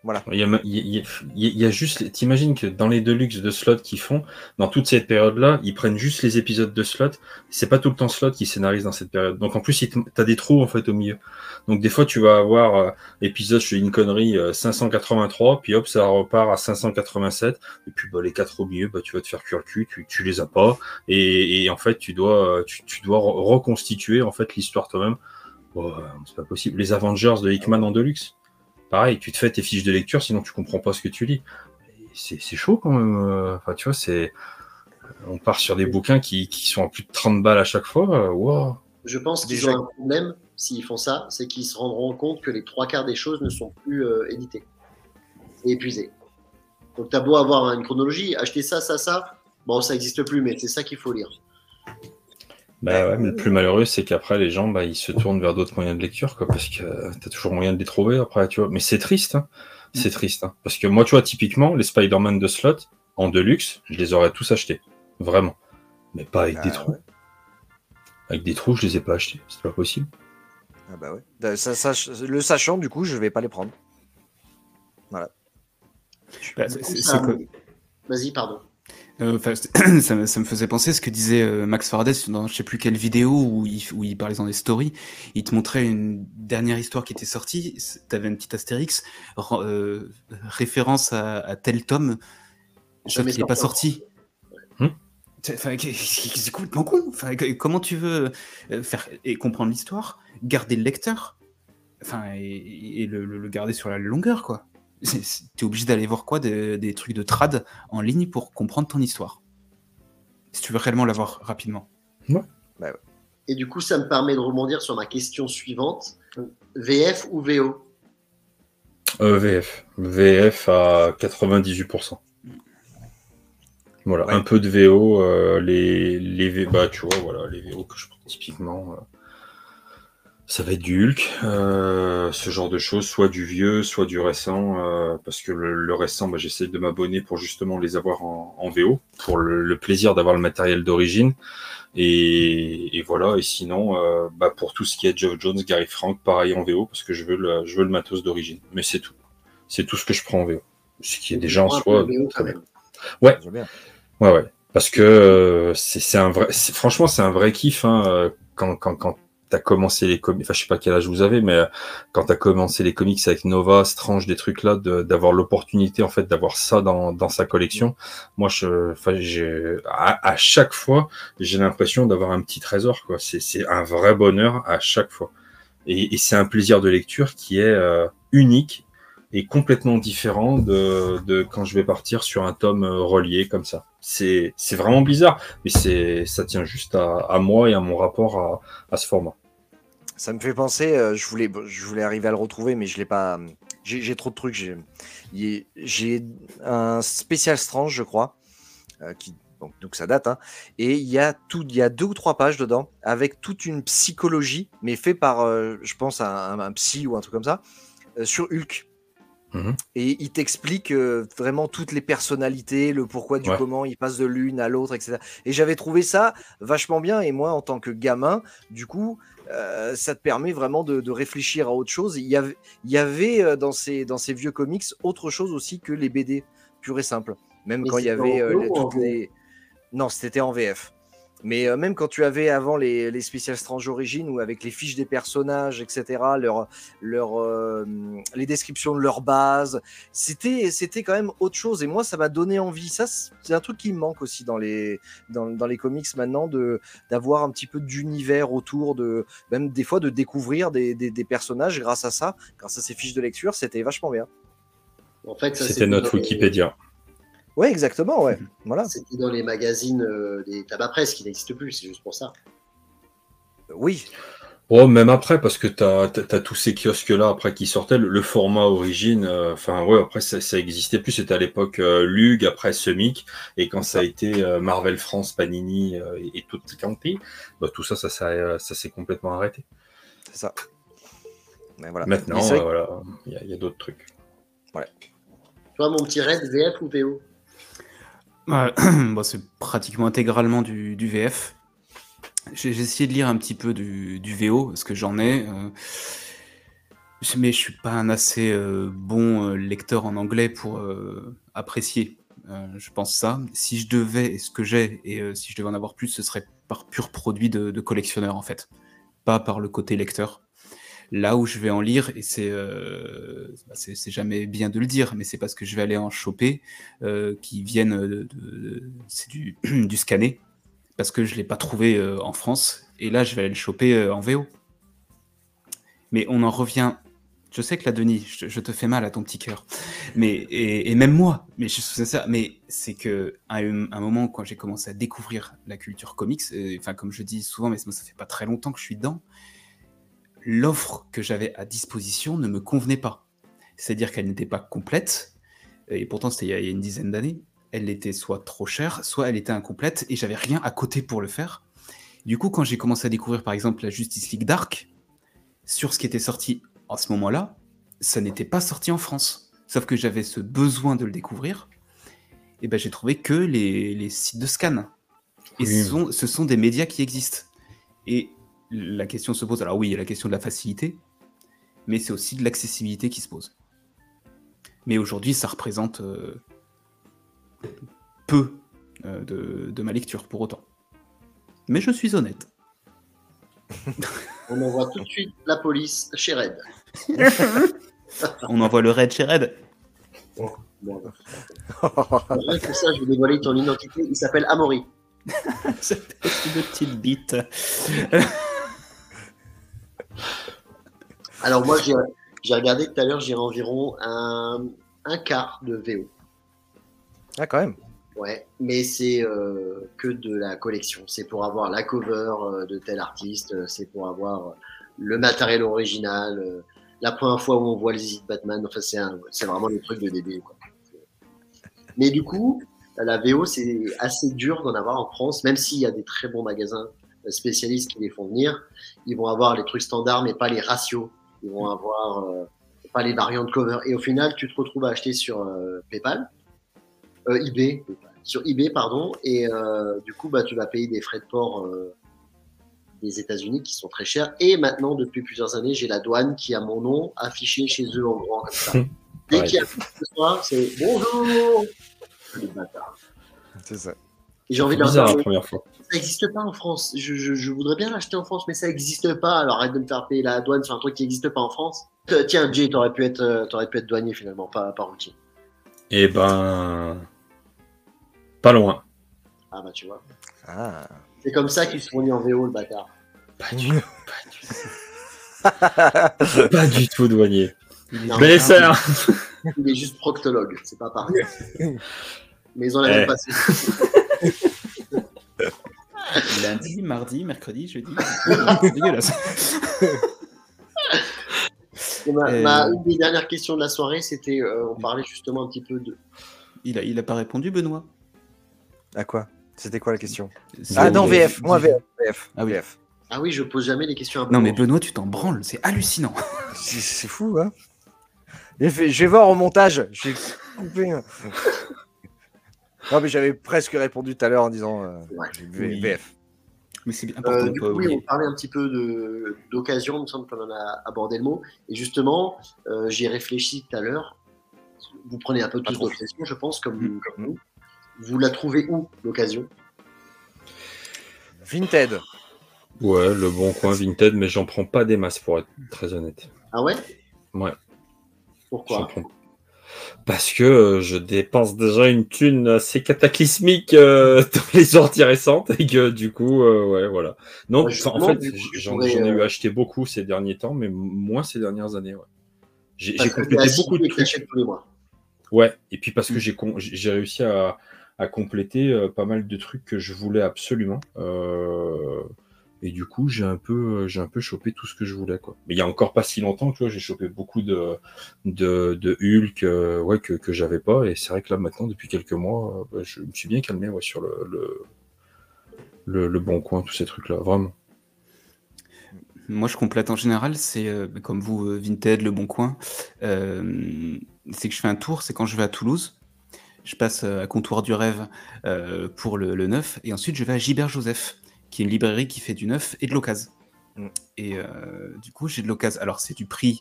voilà. Il y a, il y a- juste, t'imagines que dans les Deluxe de slot qu'ils font, dans toute cette période-là, ils prennent juste les épisodes de slot. C'est pas tout le temps slot qui scénarise dans cette période. Donc en plus, t'as des trous en fait au milieu. Donc des fois, tu vas avoir euh, épisode, je fais une connerie, euh, 583, puis hop, ça repart à 587. Et puis bah, les quatre au milieu, bah, tu vas te faire cuire le cul, tu, tu les as pas. Et, et en fait, tu dois, euh, tu, tu dois re- reconstituer en fait l'histoire toi-même. Oh, c'est pas possible. Les Avengers de Hickman en Deluxe. Pareil, tu te fais tes fiches de lecture, sinon tu comprends pas ce que tu lis. C'est chaud quand même. euh, Enfin, tu vois, c'est. On part sur des bouquins qui, qui sont à plus de 30 balles à chaque fois. euh, Wow. Je pense qu'ils ont un problème s'ils font ça, c'est qu'ils se rendront compte que les trois quarts des choses ne sont plus euh, éditées et épuisées. Donc, tu as beau avoir une chronologie, acheter ça, ça, ça, bon, ça n'existe plus, mais c'est ça qu'il faut lire. Bah ouais, mais le plus malheureux, c'est qu'après, les gens, bah, ils se tournent vers d'autres moyens de lecture, quoi, parce que tu as toujours moyen de les trouver après, tu vois. Mais c'est triste, hein. C'est triste, hein. Parce que moi, tu vois, typiquement, les Spider-Man de slot, en deluxe, je les aurais tous achetés. Vraiment. Mais pas avec des Ah, trous. ouais. Avec des trous, je les ai pas achetés. C'est pas possible. Ah bah ouais. Ça, ça- le sachant, du coup, je vais pas les prendre. Bah, c'est- Du coup, c'est- ça- c'est quoi- Vas-y, pardon. Euh, enfin, ça, me, ça me faisait penser à ce que disait euh, Max Faraday dans je sais plus quelle vidéo où il, où il parlait dans des stories. Il te montrait une dernière histoire qui était sortie. T'avais une petite astérix, euh, référence à, à tel tome, sauf qu'il n'est pas sorti. C'est- Enfin, complètement con. Enfin, comment tu veux faire et comprendre l'histoire, garder le lecteur, enfin, et, et le, le- le garder sur la longueur, quoi. T'es obligé d'aller voir quoi des, des trucs de trad en ligne pour comprendre ton histoire. Si tu veux réellement l'avoir rapidement. Et du coup, ça me permet de rebondir sur ma question suivante. VF ou VO Euh, VF. VF à 98%. Voilà, Ouais. un peu de VO, euh, les, les V- bah, tu vois, voilà, les VO que je prends typiquement, euh, ça va être du Hulk, euh, ce genre de choses, soit du vieux, soit du récent, euh, parce que le, le récent, bah, j'essaie de m'abonner pour justement les avoir en, en VO, pour le, le plaisir d'avoir le matériel d'origine, et, et voilà, et sinon, euh, bah, pour tout ce qui est Geoff Jones, Gary Frank, pareil en VO, parce que je veux le, je veux le matos d'origine, mais c'est tout. C'est tout ce que je prends en VO. Ce qui est déjà en soi VO très bien. bien. Ouais, ouais. Parce que euh, c'est c'est un vrai. c'est- Franchement, c'est un vrai kiff hein, quand quand quand t'as commencé les comics. Enfin, je sais pas quel âge vous avez, mais euh, quand t'as commencé les comics avec Nova, Strange, des trucs là, d'avoir l'opportunité en fait d'avoir ça dans dans sa collection. Moi, je, enfin, j'ai à, chaque fois, j'ai l'impression d'avoir un petit trésor. Quoi. C'est c'est un vrai bonheur à chaque fois. Et, et c'est un plaisir de lecture qui est euh, unique et complètement différent de, de quand je vais partir sur un tome euh, relié comme ça. C'est vraiment bizarre, mais ça tient juste à, à moi et à mon rapport à, à ce format. Ça me fait penser, euh, je, voulais, je voulais arriver à le retrouver, mais je l'ai pas. J'ai trop de trucs. J'ai est- un spécial Strange, je crois, euh, qui, donc, donc ça date. hein, et il y, a y a deux ou trois pages dedans, avec toute une psychologie, mais fait par, je pense, un, psy ou un truc comme ça, sur Hulk. Mhm. Et il t'explique euh, vraiment toutes les personnalités, le pourquoi du Ouais. comment, il passe de l'une à l'autre, etc. Et j'avais trouvé ça vachement bien. Et moi, en tant que gamin, du coup, euh, ça te permet vraiment de, de réfléchir à autre chose. Il y avait, il y avait euh, dans, ces, dans ces vieux comics autre chose aussi que les BD, pur et simple. Même Mais quand il y avait euh, les- toutes les. Non, c'était en VF. Mais euh, même quand tu avais avant les, les spéciales Strange Origins ou avec les fiches des personnages, etc., leur, leur, euh, les descriptions de leur base, c'était, c'était quand même autre chose. Et moi, ça m'a donné envie. Ça, c'est un truc qui me manque aussi dans les, dans, dans les comics maintenant, de, d'avoir un petit peu d'univers autour, de, même des fois de découvrir des, des, des personnages grâce à ça, grâce à ces fiches de lecture. C'était vachement bien. En fait, ça, C'était notre Wikipédia. Ouais, exactement, ouais. Voilà. C'était dans les magazines euh, des tabac presse qui n'existent plus, c'est juste pour ça. Oui, Oh, même après, parce que t'as as, tous ces kiosques-là après qui sortaient, le, le format origine, euh, enfin ouais, après ça, ça existait plus, c'était à l'époque euh, Lug, après Semic, et quand ça a été euh, Marvel France, Panini euh, et, et tout Canti, bah, tout ça, ça, ça, ça s'est complètement arrêté. c'est ça. Mais voilà. Maintenant, euh, voilà, il y a, d'autres trucs. Toi, mon petit Red, VF ou VO Ouais, c'est pratiquement intégralement du, VF. J'ai essayé de lire un petit peu du, VO, parce que j'en ai. euh, mais je suis pas un assez euh, bon euh, lecteur en anglais pour apprécier. Je pense ça. Si je devais, et ce que j'ai, et si je devais en avoir plus, ce serait par pur produit de collectionneur, en fait. Pas par le côté lecteur. Là où je vais en lire, et c'est euh, bah, c'est c'est jamais bien de le dire, mais c'est parce que je vais aller en choper, euh, qui viennent de, de- c'est du, du scanner, parce que je ne l'ai pas trouvé euh, en France, et là je vais aller le choper euh, en VO. Mais on en revient. Je sais que là, Denis, je, te fais mal à ton petit cœur, mais et, même moi, mais je c'est ça. Mais c'est que à un, un moment quand j'ai commencé à découvrir la culture comics, euh, enfin comme je dis souvent, mais ça fait pas très longtemps que je suis dedans. L'offre que j'avais à disposition ne me convenait pas. C'est-à-dire qu'elle n'était pas complète, et pourtant c'était il, y a une dizaine d'années. Elle était soit trop chère, soit elle était incomplète, et j'avais rien à côté pour le faire. Du coup, quand j'ai commencé à découvrir par exemple la Justice League Dark, sur ce qui était sorti à ce moment-là, ça n'était pas sorti en France. Sauf que j'avais ce besoin de le découvrir, et ben j'ai trouvé que les, les sites de scan. Et Oui. ce, sont, ce sont des médias qui existent. Et la question se pose, alors oui, il y a la question de la facilité, mais c'est aussi de l'accessibilité qui se pose. Mais aujourd'hui, ça représente euh, peu euh, de, de ma lecture pour autant. Mais je suis honnête. On envoie tout de suite la police chez Red. On envoie le raid chez Red. Bon. Que ça, je vais dévoiler ton identité. Il s'appelle Amaury. C'est une petite bite. Alors moi, j'ai regardé tout à l'heure, j'ai environ un, un quart de VO. Ah, quand même. Ouais, mais c'est euh, que de la collection. C'est pour avoir la cover euh, de tel artiste, euh, c'est pour avoir le matériel original, la première fois où on voit les Zizi de Batman. Enfin, c'est un- c'est vraiment des trucs de DB. Quoi. Mais du coup, la VO, c'est assez dur d'en avoir en France, même s'il y a des très bons magasins spécialistes qui les font venir. Ils vont avoir les trucs standards, mais pas les ratios. Ils vont avoir euh, pas les variantes cover. Et au final, tu te retrouves à acheter sur euh, PayPal, euh, eBay, sur eBay, pardon, et euh, du coup, bah, tu vas payer des frais de port euh, des États-Unis qui sont très chers. Et maintenant, depuis plusieurs années, j'ai la douane qui a mon nom affiché chez eux en grand comme ça. Dès Ouais. qu'il y a un soir, c'est bonjour. Les bâtards. C'est ça. Et j'ai envie de leur Bizarre dire, la première fois. Ça n'existe pas en France. Je, je- je voudrais bien l'acheter en France, mais ça n'existe pas. Alors arrête de me faire payer la douane sur un truc qui n'existe pas en France. Euh, Tiens, Jay, t'aurais pu être, euh, t'aurais pu être douanier finalement, pas, pas routier. Eh ben. Pas loin. Ah bah tu vois. Ah. C'est comme ça qu'il se fournit en VO, le bâtard. Pas du, pas du tout douanier. Non, Mais ça, Il est juste proctologue, c'est pas pareil. Mais ils en avaient Eh. passé. Lundi, mardi, mercredi, jeudi. C'est dégueulasse. Et ma- Euh. ma- une des dernières questions de la soirée, c'était, euh, on parlait justement un petit peu de. Il a, il a pas répondu, Benoît? À quoi? C'était quoi la question? Ah non, VF. Moi, VF. VF. Ah oui. VF. Ah oui, je pose jamais les questions à Non, mais. Benoît, tu t'en branles, c'est hallucinant. C'est fou, hein Je vais voir au montage. J'ai coupé. hein. Non, mais j'avais presque répondu tout à l'heure en disant euh, Ouais. Oui. VF. Mais c'est bien important Euh, de du coup, oui, on parlait un petit peu d'occasion, il me semble qu'on en a abordé le mot. Et justement, euh, j'y ai réfléchi tout à l'heure. Vous prenez un peu tous d'obsession, je pense, comme, Mm. comme nous. Vous la trouvez où, l'occasion? Vinted. ouais, le bon coin Vinted, mais j'en prends pas des masses pour être très honnête. Ah ouais? Ouais. Pourquoi? Prends- Parce que euh, je dépense déjà une thune assez cataclysmique euh, dans les ordi récentes et que du coup, euh, ouais, voilà. Non, Ouais, en fait, j'en ai eu acheté beaucoup ces derniers temps, mais moins ces dernières années. Ouais. J'ai complété beaucoup de trucs. tous les mois. Ouais, et puis parce que Mm. j'ai réussi à, à compléter euh, pas mal de trucs que je voulais absolument. Euh, et du coup, j'ai un peu j'ai un peu chopé tout ce que je voulais quoi. Mais il y a encore pas si longtemps, tu vois, j'ai chopé beaucoup de de, de Hulk euh, ouais que que j'avais pas et c'est vrai que là maintenant depuis quelques mois, euh, bah, je me suis bien calmé ouais sur le le, le, bon coin tous ces trucs là, vraiment. Moi, je complète en général, c'est euh, comme vous, euh, Vinted, Le Bon Coin. euh, c'est que je fais un tour, c'est quand je vais à Toulouse, je passe euh, à Comptoir du Rêve euh, pour le, le neuf, et ensuite je vais à Gilbert Joseph, qui est une librairie qui fait du neuf et de l'occasion. Mm. Et euh, du coup, j'ai de l'occasion. Alors, c'est du prix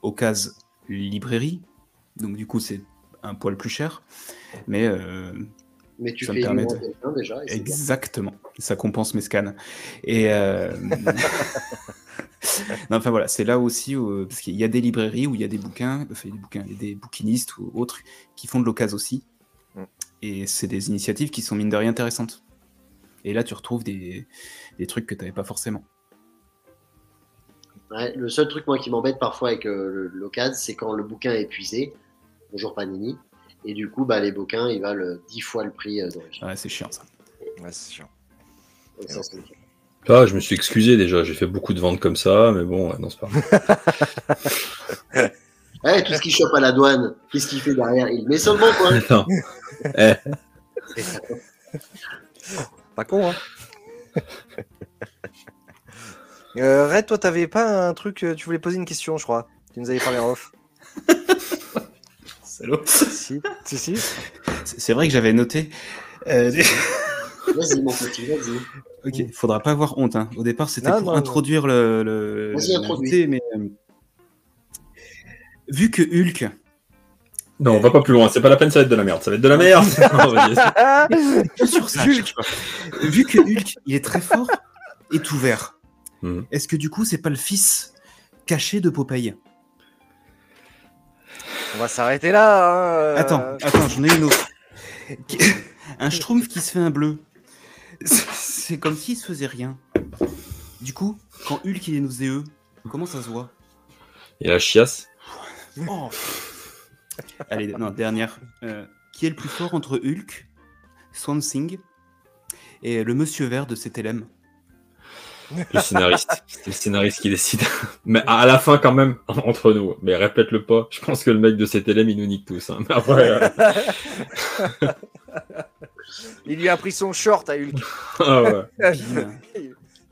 occasion librairie, donc du coup, c'est un poil plus cher, mais euh, Mais tu Ça me fais permet une de- mois quelqu'un déjà. et c'est bien. Exactement. Ça compense mes scans. Et euh, non, enfin voilà, c'est là aussi où, parce qu'il y a des librairies où il y a des bouquins, enfin il y a des bouquins, il y a des bouquinistes ou autres qui font de l'occasion aussi. Mm. Et c'est des initiatives qui sont mine de rien intéressantes. Et là, tu retrouves des, des trucs que tu n'avais pas forcément. Ouais, le seul truc moi qui m'embête parfois avec euh, le- l'occasion, c'est quand le bouquin est épuisé. Bonjour Panini. Et du coup, bah, les bouquins, ils valent 10 fois le prix euh, d'origine. Ouais, c'est chiant ça. Ouais, c'est chiant. Ça, c'est- Ah, je me suis excusé déjà, j'ai fait beaucoup de ventes comme ça, mais bon, ouais, non, c'est pas grave. Eh, tout ce qu'il chope à la douane, qu'est-ce qu'il fait derrière? Il met seulement quoi. Non. Eh, Pas con, hein euh, Red, toi, t'avais pas un truc, euh, tu voulais poser une question, je crois. Tu nous avais parlé en off. Salaud. si, si, si. C'est vrai que j'avais noté. euh, Vas-y, mon petit, vas-y. ok, faudra pas avoir honte. hein. Au départ, c'était pour non, non. introduire le. le Vas-y, introduis. l'invité, mais euh, vu que Hulk. Non, on va pas plus loin, c'est pas la peine, ça va être de la merde. Ça va être de la merde. Non, sur ça, Hulk. Vu que Hulk, il est très fort et tout vert. Mhm. Est-ce que du coup, c'est pas le fils caché de Popeye On va s'arrêter là. hein, euh. Attends, attends, j'en ai une autre. Un schtroumpf qui se fait un bleu. C'est- C'est comme s'il se faisait rien. Du coup, quand Hulk il est nauséeux, comment ça se voit? Et la chiasse Oh. Allez, non, dernière. Euh, qui est le plus fort entre Hulk, Swan Thing et le monsieur vert de CTLM Le scénariste. C'est le scénariste qui décide. Mais à la fin, quand même, entre nous. Mais répète-le pas. Je pense que le mec de cet élève, il nous nique tous. hein. Mais après, euh, Il lui a pris son short à Hulk. ah ouais.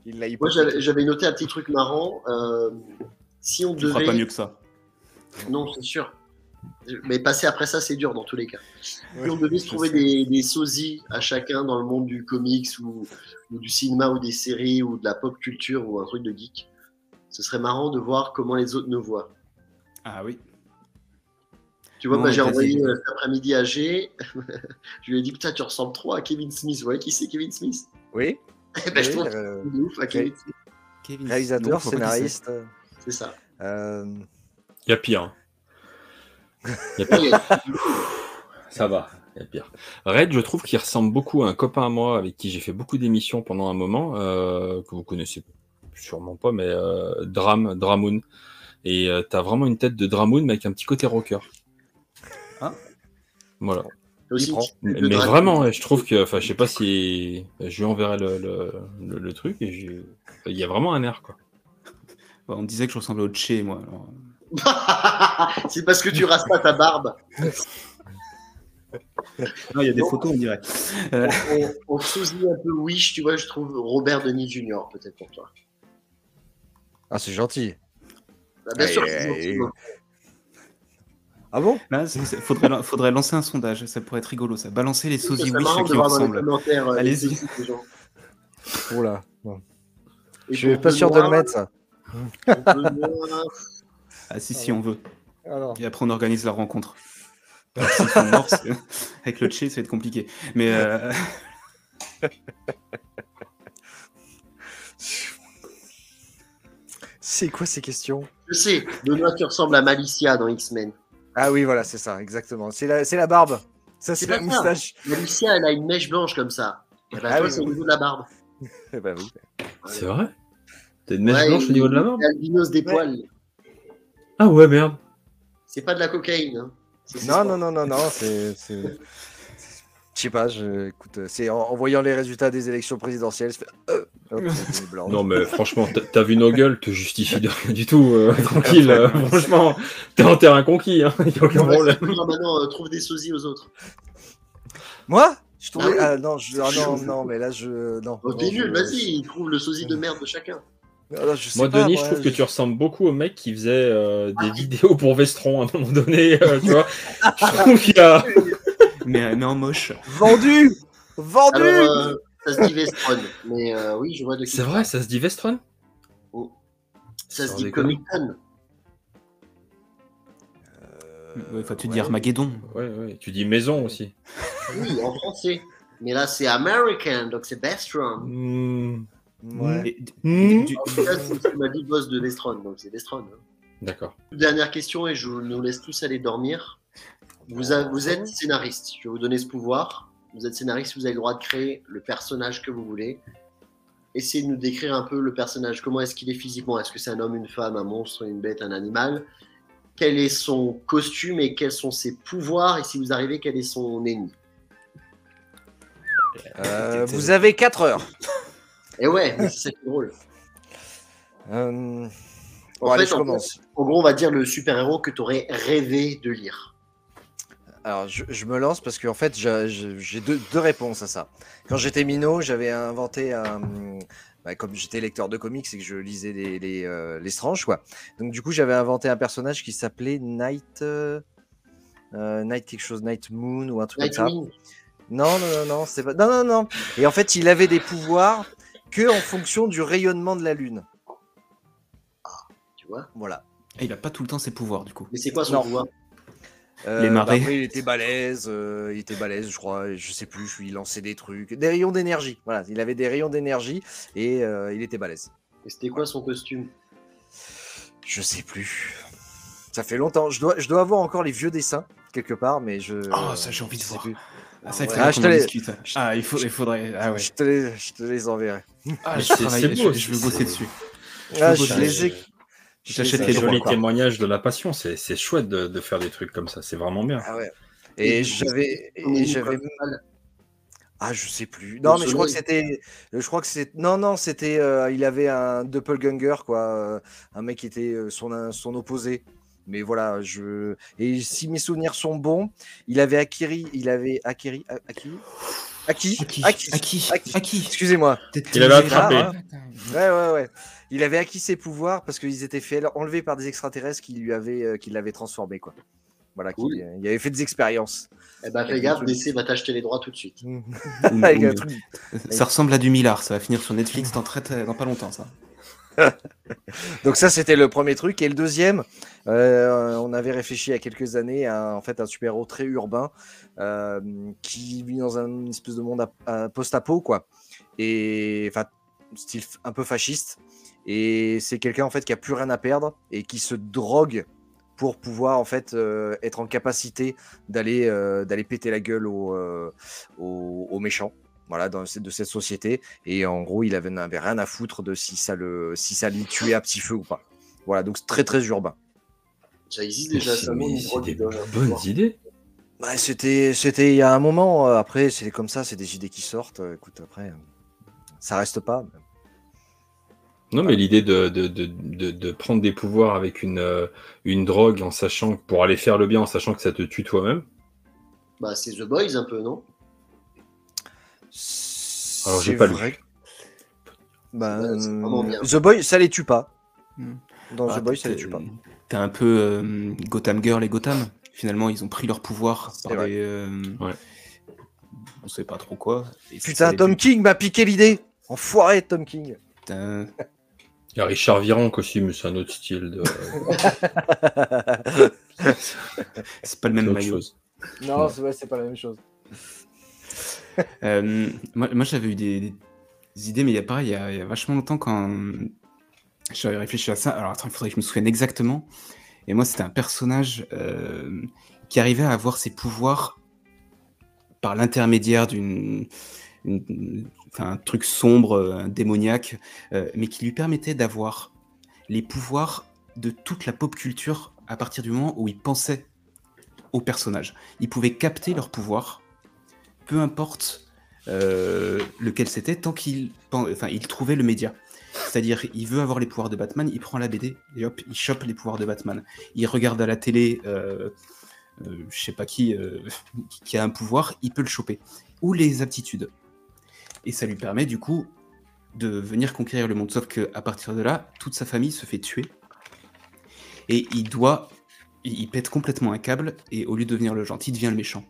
Il Moi, j'avais noté un petit truc marrant. euh, si on Tu feras pas devait. mieux que ça? Non, c'est sûr. Mais passer après ça, c'est dur dans tous les cas. Si Ouais, on devait se trouver des, des sosies à chacun dans le monde du comics ou, ou du cinéma ou des séries ou de la pop culture ou un truc de geek, ce serait marrant de voir comment les autres nous voient. Ah oui. Tu vois, Bon, moi j'ai envoyé euh, cet après-midi à G. je lui ai dit Putain, tu ressembles trop à Kevin Smith. Vous voyez qui c'est Kevin Smith? Oui. Ben, Je trouve euh, de ouf à Kevin Smith. Kevin réalisateur, scénariste. C'est ça. euh, Il y a pire. Hein. Il y a pire. Ça va, il y a pire. Red, je trouve qu'il ressemble beaucoup à un copain à moi avec qui j'ai fait beaucoup d'émissions pendant un moment, euh, que vous connaissez sûrement pas, mais euh, Dram, Dramoon. Et euh, t'as vraiment une tête de Dramoon, mais avec un petit côté rocker. Ah. Voilà. aussi, Mais, vraiment, ouais, je trouve que, enfin, je sais pas si je lui enverrai le, le, le- le truc et il y a vraiment un air, quoi. Ouais, On me disait que je ressemblais au Che, moi. alors. c'est parce que tu rases pas ta barbe. Non, il y a des photos, on dirait. On, on sosie un peu Wish, tu vois, je trouve Robert Denis Jr. peut-être pour toi. Ah, c'est gentil. Bah, bien sûr, gentil, aïe. moi. Ah bon Là, c'est- faudrait, lan- faudrait lancer un sondage, ça pourrait être rigolo, ça. Balancer les sosies Wish qui commentaires. euh, Allez-y. Oula. Je suis pas sûr de le mettre, ça. Ah si, si, on veut. Alors. Et après, on organise la rencontre. Avec le Che, ça va être compliqué. Mais euh, C'est quoi ces questions? Je sais, Benoît, tu ressembles à Malicia dans X-Men. Ah oui, voilà, c'est ça, exactement. C'est la, c'est la barbe. Ça, c'est la pas ça. moustache. Malicia, elle a une mèche blanche comme ça. Eh ben, Ah oui, c'est au niveau de la barbe. Eh ben oui. C'est vrai? T'as une mèche Ouais, blanche au niveau de la il- barbe albinos des Ouais. poils. Ah ouais, merde. C'est pas de la cocaïne. Hein. Non, non, non, non, non, c'est. Je sais pas, je... écoute, c'est en, en voyant les résultats des élections présidentielles, je fais. Euh, hop, c'est blanc. Non, mais franchement, t'as- vu nos gueules, te justifie de rien du tout. euh, tranquille, euh, franchement, t'es en terrain conquis, hein, y a aucun Ouais, problème. c'est toujours maintenant, euh, trouve des sosies aux autres. Moi? Je trouvais. Ah Ah, oui. non, je... ah, non, non, mais là, je. Non. Oh, non, t'es je- nul, vas-y, trouve le sosie de merde de chacun. Ah, non, je sais Moi, pas, Denis, je trouve que tu ressembles beaucoup au mec qui faisait euh, des vidéos pour Vestron à un moment donné, euh, tu vois. Je trouve qu'il y a... mais, mais en moche. Vendu Vendu Alors, euh, ça se dit Vestron, mais euh, oui, je vois de C'est vrai, ça se dit Vestron? Ça se dit. Comic Con. Ouais, Enfin, tu ouais. dis Armageddon. Ouais, ouais. Tu dis maison aussi. Oui, en français. Mais là, c'est American, donc c'est Vestron. Hmm. Ouais. Et- du- du- En tout cas, c'est ce que m'a dit le boss de Vestron, donc c'est Vestron. hein. D'accord. Dernière question, et je nous laisse tous aller dormir. Vous, a- vous êtes scénariste, je vais vous donner ce pouvoir. Vous êtes scénariste, vous avez le droit de créer le personnage que vous voulez. Essayez de nous décrire un peu le personnage. Comment est-ce qu'il est physiquement? Est-ce que c'est un homme, une femme, un monstre, une bête, un animal? Quel est son costume et quels sont ses pouvoirs? Et si vous arrivez, quel est son ennemi? Euh, vous avez 4 heures. Et ouais, mais c'est drôle. Euh, En Bon, fait, je en, commence. en gros, on va dire le super-héros que tu aurais rêvé de lire. Alors, je, je me lance parce qu'en fait, j'ai deux, deux réponses à ça. Quand j'étais minot, j'avais inventé un. bah, comme j'étais lecteur de comics et que je lisais les, les, euh, les Strange, quoi. Donc, du coup, j'avais inventé un personnage qui s'appelait Night. euh, Night quelque chose, Night Moon ou un truc comme ça. Nightwing, Non, non, non, non, c'est pas. Non, non, non. Et en fait, il avait des pouvoirs que en fonction du rayonnement de la lune. tu vois. Voilà. Et il a pas tout le temps ses pouvoirs, du coup. Mais c'est quoi son Non. pouvoir? Euh, Les bah, marées. après, il était balèze, euh, il était balèze, je crois, je sais plus, il lançait des trucs, des rayons d'énergie. Voilà, il avait des rayons d'énergie et euh, il était balèze. Et c'était quoi son costume? Je sais plus. Ça fait longtemps. Je dois, je dois avoir encore les vieux dessins quelque part, mais je. Oh, ça, j'ai envie de voir. plus. Ah, ça, Ah, je te les- discute. Ah, il, faut, il faudrait. Ah ouais. Je, te les, je te les enverrai. Ah, Mais je, travaille- c'est je- beau, je veux bosser dessus. Ah, Je les ai. J'achète les jolis témoignages de la passion, c'est c'est chouette de, de faire des trucs comme ça, c'est vraiment bien. Ah ouais. Et Et j'avais. Ah, je sais plus. Non, mais je crois que c'était. Je crois que c'est. Non, non, c'était. euh, il avait un doppelganger, quoi. euh, un mec qui était euh, son, son opposé. Mais voilà, je. Et si mes souvenirs sont bons, il avait acquis. Il avait acquis? Acquis? Acquis Acquis. Acquis. Acquis. Excusez-moi. Il avait attrapé. Ah, Ouais, ouais, ouais. Il avait acquis ses pouvoirs parce qu'ils étaient fait enlevés par des extraterrestres qui lui avaient, euh, qui l'avaient transformé, quoi. Voilà, Cool. qu'il- il avait fait des expériences. Eh ben, fais gaffe, DC va t'acheter les droits tout de suite. Ou- Avec un ou- truc Ça ressemble à du Millard, ça va finir sur Netflix dans, très, très- dans pas longtemps, ça. Donc ça, c'était le premier truc. Et le deuxième, euh, on avait réfléchi il y a quelques années à en fait un super-héros très urbain euh, qui vit dans un espèce de monde à- post-apo, quoi. Et enfin, style un peu fasciste. Et c'est quelqu'un en fait qui a plus rien à perdre et qui se drogue pour pouvoir en fait euh, être en capacité d'aller euh, péter la gueule euh, aux méchants. Voilà, dans, cette- de cette société. Et en gros, il avait, n'avait rien à foutre de si ça, le, si ça lui tuait à petit feu ou pas. Voilà, donc c'est très très urbain. Ça existe Mais déjà, ça des de- bonnes idées. Ouais, c'était, c'était il y a un moment. euh, Après, c'est comme ça, c'est des idées qui sortent. euh, Écoute, après, euh, ça reste pas. Non, mais l'idée de, de, de, de, de prendre des pouvoirs avec une, euh, une drogue en sachant que pour aller faire le bien, en sachant que ça te tue toi-même. Bah, c'est The Boys un peu, non? Alors, j'ai pas lu. vrai. Bah, c'est vraiment bien. The Boy, ça les tue pas. Hmm. Dans Ah, The Boy, ça les tue pas. T'es un peu euh, Gotham Girl et Gotham. Finalement, ils ont pris leur pouvoir par vrai. les. euh, Ouais. On sait pas trop quoi. Et Putain, Tom tue. King m'a piqué l'idée. Enfoiré, Tom King. Putain. Il y a Richard Viran en costume, c'est un autre style de. C'est pas le c'est même maillot. chose. non, c'est pas la même chose. Euh, moi, j'avais eu des, idées, mais il y a pareil, il y vachement longtemps quand j'avais réfléchi à ça. Alors attends, il faudrait que je me souvienne exactement. Et moi, c'était un personnage euh, qui arrivait à avoir ses pouvoirs par l'intermédiaire d'une, un truc sombre, un démoniaque, euh, mais qui lui permettait d'avoir les pouvoirs de toute la pop culture à partir du moment où il pensait au personnage. Il pouvait capter leurs pouvoirs, peu importe euh, lequel c'était, tant qu'il trouvait le média. C'est-à-dire, il veut avoir les pouvoirs de Batman, il prend la BD et hop, il chope les pouvoirs de Batman. Il regarde à la télé, euh, euh, je sais pas qui, euh, qui a un pouvoir, il peut le choper. Ou les aptitudes. Et ça lui permet du coup de venir conquérir le monde. Sauf que à partir de là, toute sa famille se fait tuer. Et il doit. Il, il pète complètement un câble, et au lieu de devenir le gentil, il devient le méchant.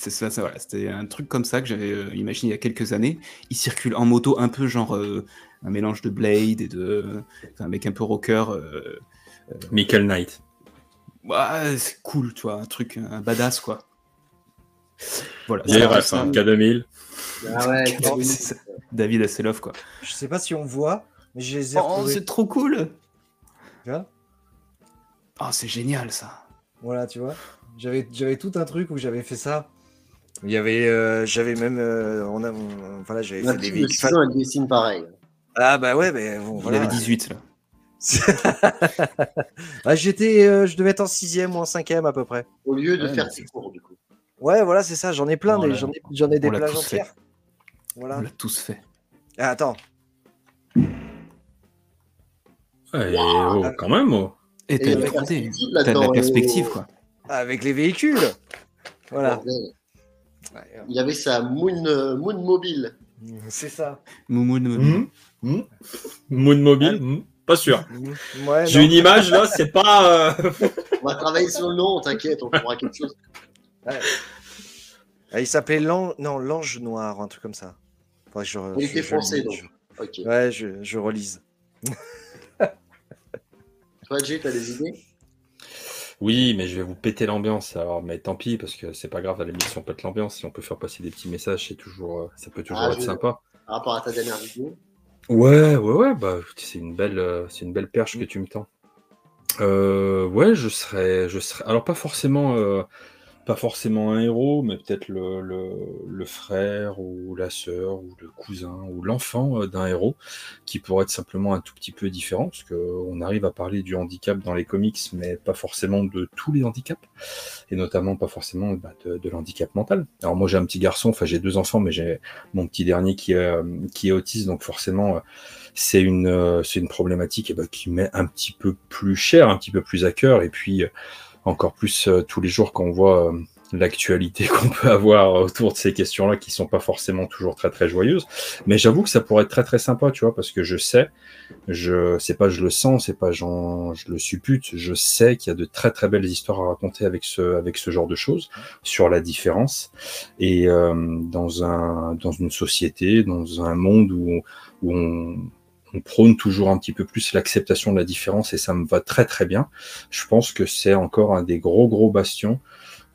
C'est ça, ça voilà. C'était un truc comme ça que j'avais euh, imaginé il y a quelques années. Il circule en moto un peu genre euh, un mélange de Blade et de. enfin, un mec un peu rocker. euh, Michael Knight. ouais, c'est cool, tu vois, un truc, un badass quoi. Voilà. Ça, hein, K2000. Ah ouais. David Hasselhoff quoi. Je sais pas si on voit, mais je les ai Oh, c'est trop cool! Tu vois? Oh, c'est génial ça! Voilà, tu vois. J'avais, j'avais tout un truc où j'avais fait ça. Il y avait, euh, j'avais même, euh, on a, on- voilà, j'avais fait des véhicules. 6 ans, elle dessine pareil. Ah bah ouais, mais bon, Il voilà. avait 18 là. ah, j'étais, euh, je devais être en sixième ou en cinquième à peu près. Au lieu de Ouais, faire c'est- cours, du coup. Ouais, voilà, c'est ça. J'en ai plein, des, j'en ai, j'en ai des on l'a plages tous fait. entières. Voilà. On l'a tous fait. Ah, attends. Ouais, et, oh, quand même. oh. Et t'as la 3D. perspective T'as de la perspective, quoi. Avec les véhicules. Voilà. Bordel. Ouais, Il y avait sa Moon, euh, Moon Mobile. C'est ça. Moumoun, Mhm. Mhm. Moon mobile, mhm. pas sûr. Ouais, J'ai une image là, c'est pas. euh, On va travailler sur le nom, t'inquiète, on trouvera quelque chose. Ah, il s'appelait l'ange, non, l'ange noir, un truc comme ça. Je, Il je- était lis, donc. je-. Ouais, je, je relise. Toi, Jay, t'as des idées? Oui, mais je vais vous péter l'ambiance. Alors, mais tant pis, parce que c'est pas grave, à la limite, si on pète l'ambiance, si on peut faire passer des petits messages, c'est toujours, euh, ça peut toujours Ah, être je- sympa. par rapport à ta dernière vidéo Ouais, ouais, ouais, bah, c'est une belle, euh, c'est une belle perche que tu me tends. Euh, ouais, je serais, je serais, alors pas forcément, euh, pas forcément un héros, mais peut-être le, le, frère ou la sœur ou le cousin ou l'enfant euh, d'un héros qui pourrait être simplement un tout petit peu différent, parce que on arrive à parler du handicap dans les comics, mais pas forcément de tous les handicaps, et notamment pas forcément bah, de, l'handicap mental. Alors moi j'ai un petit garçon, enfin j'ai deux enfants, mais j'ai mon petit dernier qui est, euh, qui est autiste, donc forcément euh, c'est une, euh, c'est une problématique eh ben, qui met un petit peu plus cher, un petit peu plus à cœur, et puis encore plus euh, tous les jours quand on voit euh, l'actualité qu'on peut avoir autour de ces questions-là qui sont pas forcément toujours très très joyeuses. Mais j'avoue que ça pourrait être très très sympa, tu vois, parce que je sais, je c'est pas je le sens, c'est pas je le suppute, je sais qu'il y a de très très belles histoires à raconter avec ce avec ce genre de choses sur la différence et euh, dans un dans une société, dans un monde où où on on prône toujours un petit peu plus l'acceptation de la différence et ça me va très très bien. Je pense que c'est encore un des gros gros bastions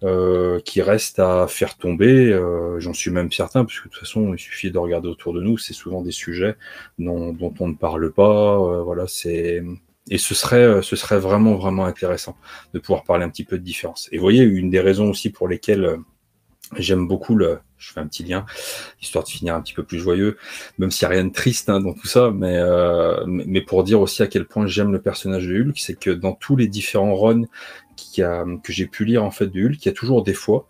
euh, qui reste à faire tomber. Euh, J'en suis même certain, parce que de toute façon, il suffit de regarder autour de nous, c'est souvent des sujets dont, dont on ne parle pas. Euh, voilà, c'est et ce serait, ce serait vraiment vraiment intéressant de pouvoir parler un petit peu de différence. Et vous voyez, une des raisons aussi pour lesquelles j'aime beaucoup le, je fais un petit lien, histoire de finir un petit peu plus joyeux, même s'il n'y a rien de triste hein, dans tout ça, mais, euh, mais pour dire aussi à quel point j'aime le personnage de Hulk, c'est que dans tous les différents runs que j'ai pu lire en fait de Hulk, il y a toujours des fois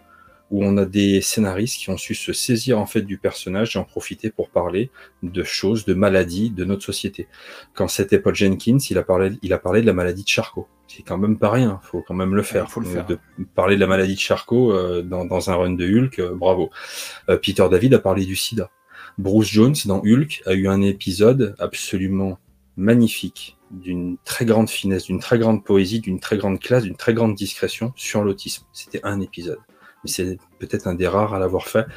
où on a des scénaristes qui ont su se saisir en fait du personnage et en profiter pour parler de choses, de maladies de notre société. Quand c'était Paul Jenkins, il a parlé de la maladie de Charcot. C'est quand même pas rien, faut quand même le faire. Ouais, faut le faire. De parler de la maladie de Charcot euh, dans, dans un run de Hulk, euh, bravo. Euh, Peter David a parlé du sida. Bruce Jones dans Hulk a eu un épisode absolument magnifique, d'une très grande finesse, d'une très grande poésie, d'une très grande classe, d'une très grande discrétion sur l'autisme. C'était un épisode. Mais c'est peut-être un des rares à l'avoir fait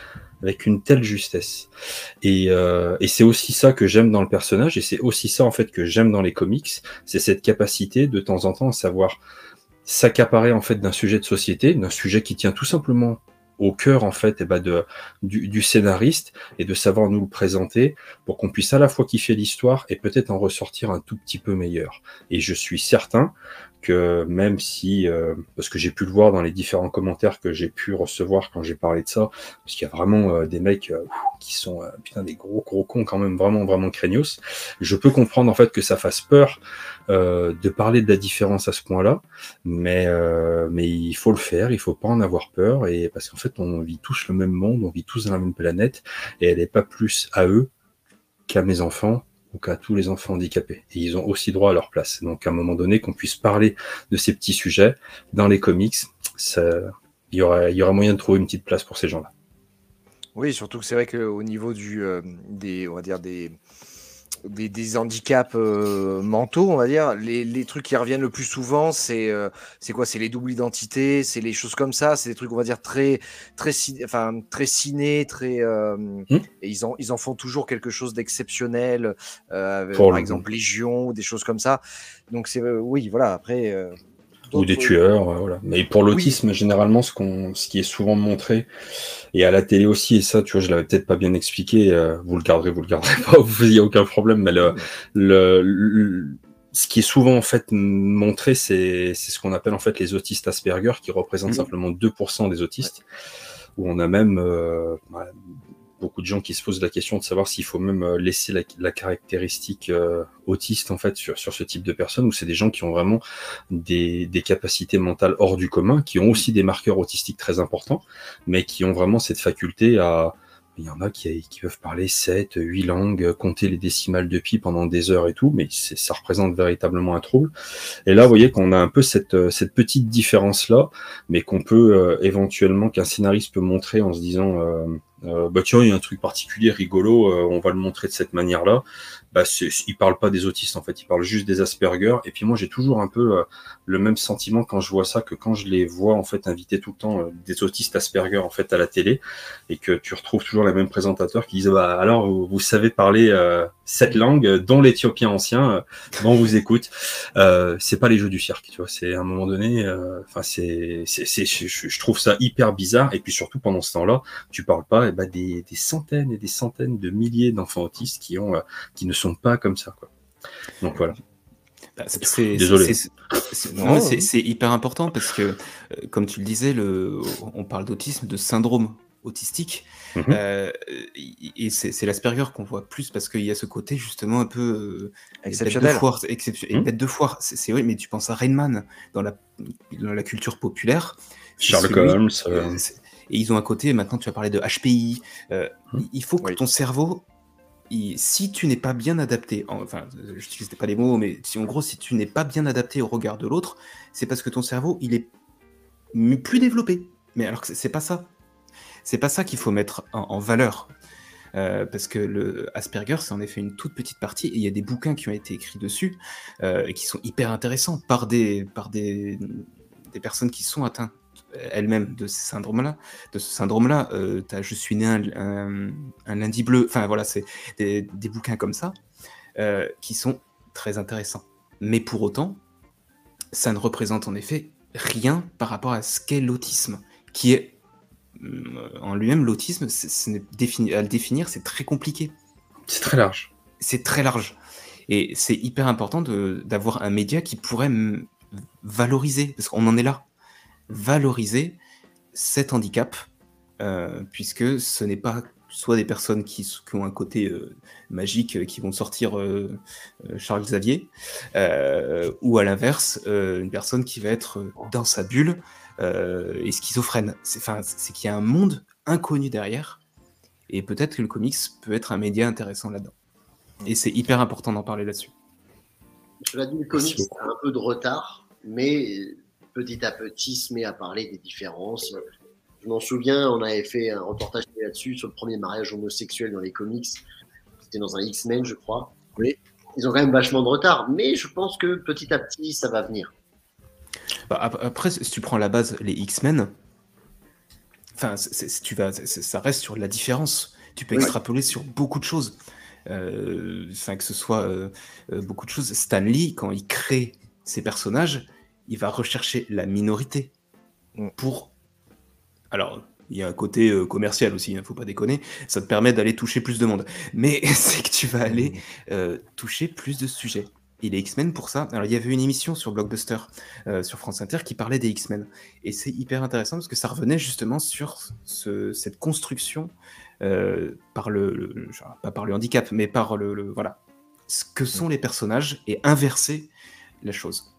avec une telle justesse. Et, euh, et c'est aussi ça que j'aime dans le personnage, et c'est aussi ça en fait que j'aime dans les comics, c'est cette capacité de temps en temps à savoir s'accaparer en fait d'un sujet de société, d'un sujet qui tient tout simplement au cœur en fait eh ben, de, du, du scénariste et de savoir nous le présenter pour qu'on puisse à la fois kiffer l'histoire et peut-être en ressortir un tout petit peu meilleur. Et je suis certain que même si, euh, parce que j'ai pu le voir dans les différents commentaires que j'ai pu recevoir quand j'ai parlé de ça, parce qu'il y a vraiment euh, des mecs euh, qui sont euh, putain des gros gros cons quand même vraiment vraiment craignos. Je peux comprendre en fait que ça fasse peur euh, de parler de la différence à ce point-là, mais euh, mais il faut le faire, il faut pas en avoir peur et parce qu'en fait on vit tous le même monde, on vit tous dans la même planète et elle est pas plus à eux qu'à mes enfants qu'à tous les enfants handicapés. Et ils ont aussi droit à leur place. Donc à un moment donné, qu'on puisse parler de ces petits sujets dans les comics, ça, il y aurait, il y moyen de trouver une petite place pour ces gens-là. Oui, surtout que c'est vrai qu'au niveau du, euh, des, on va dire des, des, des handicaps euh, mentaux, on va dire, les, les trucs qui reviennent le plus souvent, c'est euh, c'est quoi? C'est les doubles identités, c'est les choses comme ça, c'est des trucs, on va dire, très, très, enfin, très ciné, très. euh, Et ils en, ils en font toujours quelque chose d'exceptionnel, euh, par le- exemple Légion des choses comme ça. Donc, c'est. euh, oui, voilà, après. Ou des tueurs, euh, voilà. Mais pour l'autisme, généralement, ce qu'on, ce qui est souvent montré, et à la télé aussi, et ça, tu vois, je l'avais peut-être pas bien expliqué, euh, vous le garderez, vous le garderez pas, vous y a aucun problème, mais le, le, le- ce qui est souvent en fait montré, c'est, c'est ce qu'on appelle en fait les autistes Asperger, qui représentent Mhm. simplement 2% des autistes, où on a même euh, beaucoup de gens qui se posent la question de savoir s'il faut même euh, laisser la, caractéristique euh, autiste en fait sur, sur ce type de personnes, où c'est des gens qui ont vraiment des, des capacités mentales hors du commun, qui ont aussi des marqueurs autistiques très importants, mais qui ont vraiment cette faculté à Il y en a qui, qui peuvent parler 7, 8 langues, compter les décimales de pi pendant des heures et tout, mais ça représente véritablement un trouble. Et là, vous voyez qu'on a un peu cette, cette petite différence-là, mais qu'on peut euh, éventuellement, qu'un scénariste peut montrer en se disant, euh, euh, bah tiens, il y a un truc particulier, rigolo, euh, on va le montrer de cette manière-là. Bah, il parle pas des autistes en fait, il parle juste des Asperger. Et puis moi, j'ai toujours un peu euh, le même sentiment quand je vois ça que quand je les vois en fait inviter tout le temps euh, des autistes Asperger en fait à la télé et que tu retrouves toujours les mêmes présentateurs qui disent bah alors vous, savez parler cette langue, dont l'éthiopien ancien, bon on vous écoute. c'est pas les jeux du cirque, tu vois. C'est à un moment donné, enfin c'est, je trouve ça hyper bizarre. Et puis surtout pendant ce temps-là, tu parles pas eh ben, des, centaines et des centaines de milliers d'enfants autistes qui, ont, euh, qui ne sont pas comme ça. Quoi. Donc voilà. Bah, c'est, Désolé. C'est, hyper important parce que, euh, comme tu le disais, le, on parle d'autisme, de syndrome autistique. Mhm. Euh, et c'est, l'Asperger qu'on voit plus parce qu'il y a ce côté justement un peu exceptionnel. de foire. Exception, mhm. de foire. C'est, vrai, mais tu penses à Rainman dans la, dans la culture populaire. Sherlock Holmes. Et ils ont un côté, maintenant tu vas parler de HPI, euh, mmh. il faut que ton cerveau, si tu n'es pas bien adapté, enfin je n'utilise pas les mots, mais si en gros si tu n'es pas bien adapté au regard de l'autre, c'est parce que ton cerveau il est plus développé. Mais alors que c'est pas ça. C'est pas ça qu'il faut mettre en, valeur. Euh, parce que le Asperger, c'est en effet une toute petite partie, et il y a des bouquins qui ont été écrits dessus, euh, et qui sont hyper intéressants par des, par des, des personnes qui sont atteintes elle-même de ce syndrome-là. De ce syndrome-là, euh, je suis né un, lundi bleu. Enfin voilà, c'est des, bouquins comme ça euh, qui sont très intéressants. Mais pour autant, ça ne représente en effet rien par rapport à ce qu'est l'autisme, qui est euh, en lui-même l'autisme. à le définir, c'est très compliqué. C'est très large. C'est très large. Et c'est hyper important d'avoir un média qui pourrait valoriser, parce qu'on en est là valoriser cet handicap, euh, puisque ce n'est pas soit des personnes qui, ont un côté euh, magique, euh, qui vont sortir Charles Xavier, ou à l'inverse, une personne qui va être dans sa bulle et schizophrène. C'est qu'il y a un monde inconnu derrière, et peut-être que le comics peut être un média intéressant là-dedans. Et c'est hyper important d'en parler là-dessus. Je dit, le comics a un peu de retard, mais petit à petit se met à parler des différences. Je m'en souviens, on avait fait un reportage là-dessus sur le premier mariage homosexuel dans les comics. C'était dans un X-Men, je crois. Oui. Ils ont quand même vachement de retard, mais je pense que petit à petit, ça va venir. Bah, après, si tu prends la base, les X-Men, enfin, tu vas, ça reste sur la différence. Tu peux extrapoler sur beaucoup de choses. Euh, que ce soit euh, euh, beaucoup de choses. Stan Lee, quand il crée ses personnages, il va rechercher la minorité mm. pour. Alors, il y a un côté euh, commercial aussi, il hein, ne faut pas déconner. Ça te permet d'aller toucher plus de monde. Mais c'est que tu vas aller euh, toucher plus de sujets. Il est X-Men pour ça. Alors, il y avait une émission sur Blockbuster, euh, sur France Inter, qui parlait des X-Men. Et c'est hyper intéressant parce que ça revenait justement sur cette construction par le, pas par le handicap, mais par le, voilà, ce que sont mm. les personnages et inverser la chose.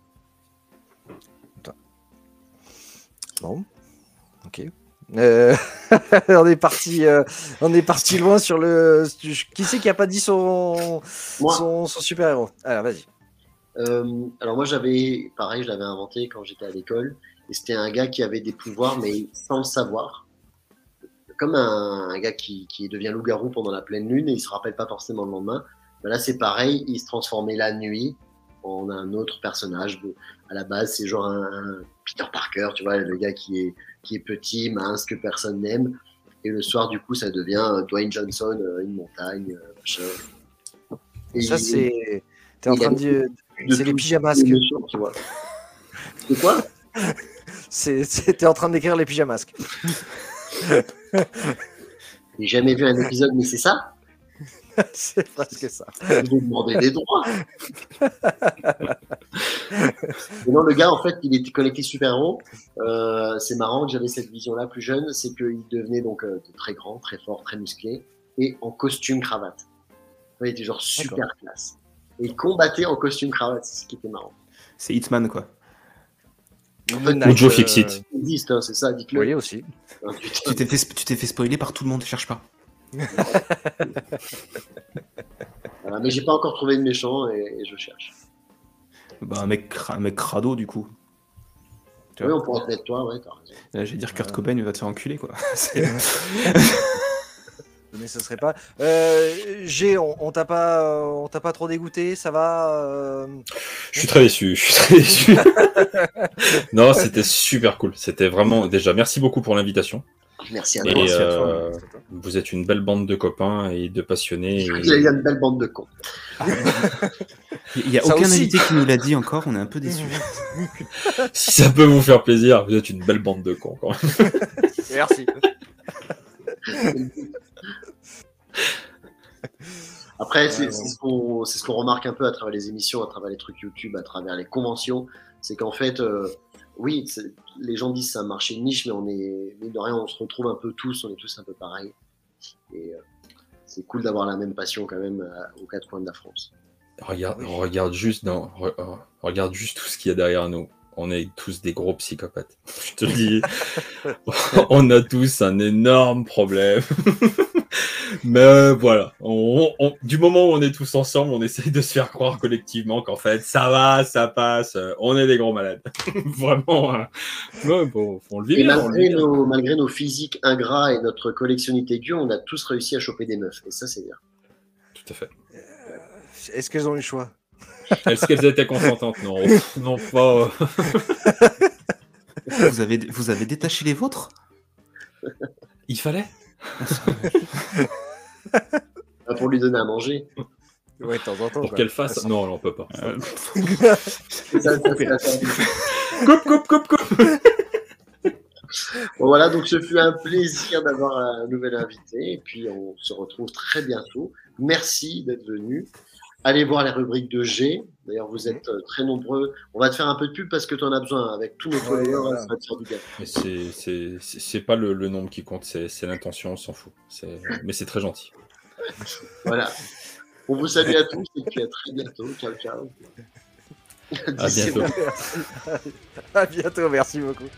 Bon, ok. Euh, on est parti, euh, on est parti loin sur le. Qui c'est qui a pas dit son, son, super héros Alors vas-y. Euh, alors moi j'avais, pareil, je l'avais inventé quand j'étais à l'école, et c'était un gars qui avait des pouvoirs mais sans le savoir, comme un, gars qui, qui, devient loup-garou pendant la pleine lune et il se rappelle pas forcément le lendemain. Ben là c'est pareil, il se transformait la nuit en un autre personnage. À la base c'est genre un Peter Parker, tu vois, le gars qui est, qui est petit, mince, que personne n'aime. Et le soir, du coup, ça devient euh, Dwayne Johnson, euh, une montagne, euh, machin. Et ça, c'est. T'es en train de. c'est les pyjamasques. Tu vois. C'est quoi? T'es en train d'écrire les pyjamasques. J'ai jamais vu un épisode, mais c'est ça? c'est presque ça. Vous demandez des droits. non, le gars, en fait, il était connecté super haut. Euh, c'est marrant que j'avais cette vision-là plus jeune, c'est qu'il devenait donc euh, très grand, très fort, très musclé, et en costume cravate. Il était genre super classe. Et il combattait en costume cravate, c'est ce qui était marrant. C'est Hitman, quoi. Ou Joe Fixit. existe, hein, c'est ça, dites-le. Oui, aussi. tu t'es fait, fait, spoiler par tout le monde, cherche pas. Voilà, mais j'ai pas encore trouvé de méchant et, et je cherche. Bah, un mec, un mec crado, du coup. Tu Oui, vois on pourra te mettre toi, ouais, t'as raison. Là, J'allais dire Kurt Cobain, il va te faire enculer, quoi. Mais ce serait pas. Euh, G, on, on t'a pas, euh, on t'a pas trop dégoûté, ça va euh, Je suis très déçu, je suis très déçu. non, c'était super cool. C'était vraiment, déjà, merci beaucoup pour l'invitation. Merci à Et merci à toi, euh, vous êtes une belle bande de copains et de passionnés. Il y a une belle bande de cons. Il n'y a Ça aucun aussi. invité qui nous l'a dit encore, on est un peu déçus. Si ça peut vous faire plaisir, vous êtes une belle bande de cons quand même. Merci. Après, c'est Ouais, c'est ce qu'on c'est ce qu'on remarque un peu à travers les émissions, à travers les trucs YouTube, à travers les conventions. C'est qu'en fait, euh, oui, les gens disent que c'est un marché de niche, mais on est, mine de rien, on se retrouve un peu tous, on est tous un peu pareils. Et euh, c'est cool d'avoir la même passion quand même euh, aux quatre coins de la France. Regarde, Oui. regarde juste dans, re- euh, regarde juste tout ce qu'il y a derrière nous. On est tous des gros psychopathes. Je te le dis, on a tous un énorme problème. Mais euh, voilà, on- on- du moment où on est tous ensemble, on essaye de se faire croire collectivement qu'en fait ça va, ça passe, euh, on est des gros malades. Vraiment, hein. ouais, bon, on le vit Et bien. on le malgré vit nos, malgré nos physiques ingrats et notre collectionnité aiguë, on a tous réussi à choper des meufs. Et ça, c'est bien. Tout à fait. Est-ce qu'elles ont eu le choix? Est-ce qu'elles étaient consentantes? Non, non pas. euh. vous, avez, vous avez détaché les vôtres? Il fallait? Pas Pour lui donner à manger. Ouais, de temps en temps. Pour qu'elle fasse. Non, on peut pas. Euh, Ça, ça. Coupe, coupe, coupe, coupe. Bon, voilà, donc ce fut un plaisir d'avoir un nouvel invité. Et puis, on se retrouve très bientôt. Merci d'être venu. Allez voir les rubriques de G. D'ailleurs, vous êtes euh, très nombreux. On va te faire un peu de pub parce que tu en as besoin. Avec tous nos Ouais, followers, voilà. ça va te faire du bien. Mais c'est- c'est c'est- c'est pas le, le nombre qui compte, c'est c'est l'intention, on s'en fout. C'est- Mais c'est très gentil. Voilà. On vous salue à tous et puis à très bientôt. Ciao, ciao. À bientôt. à bientôt, merci beaucoup.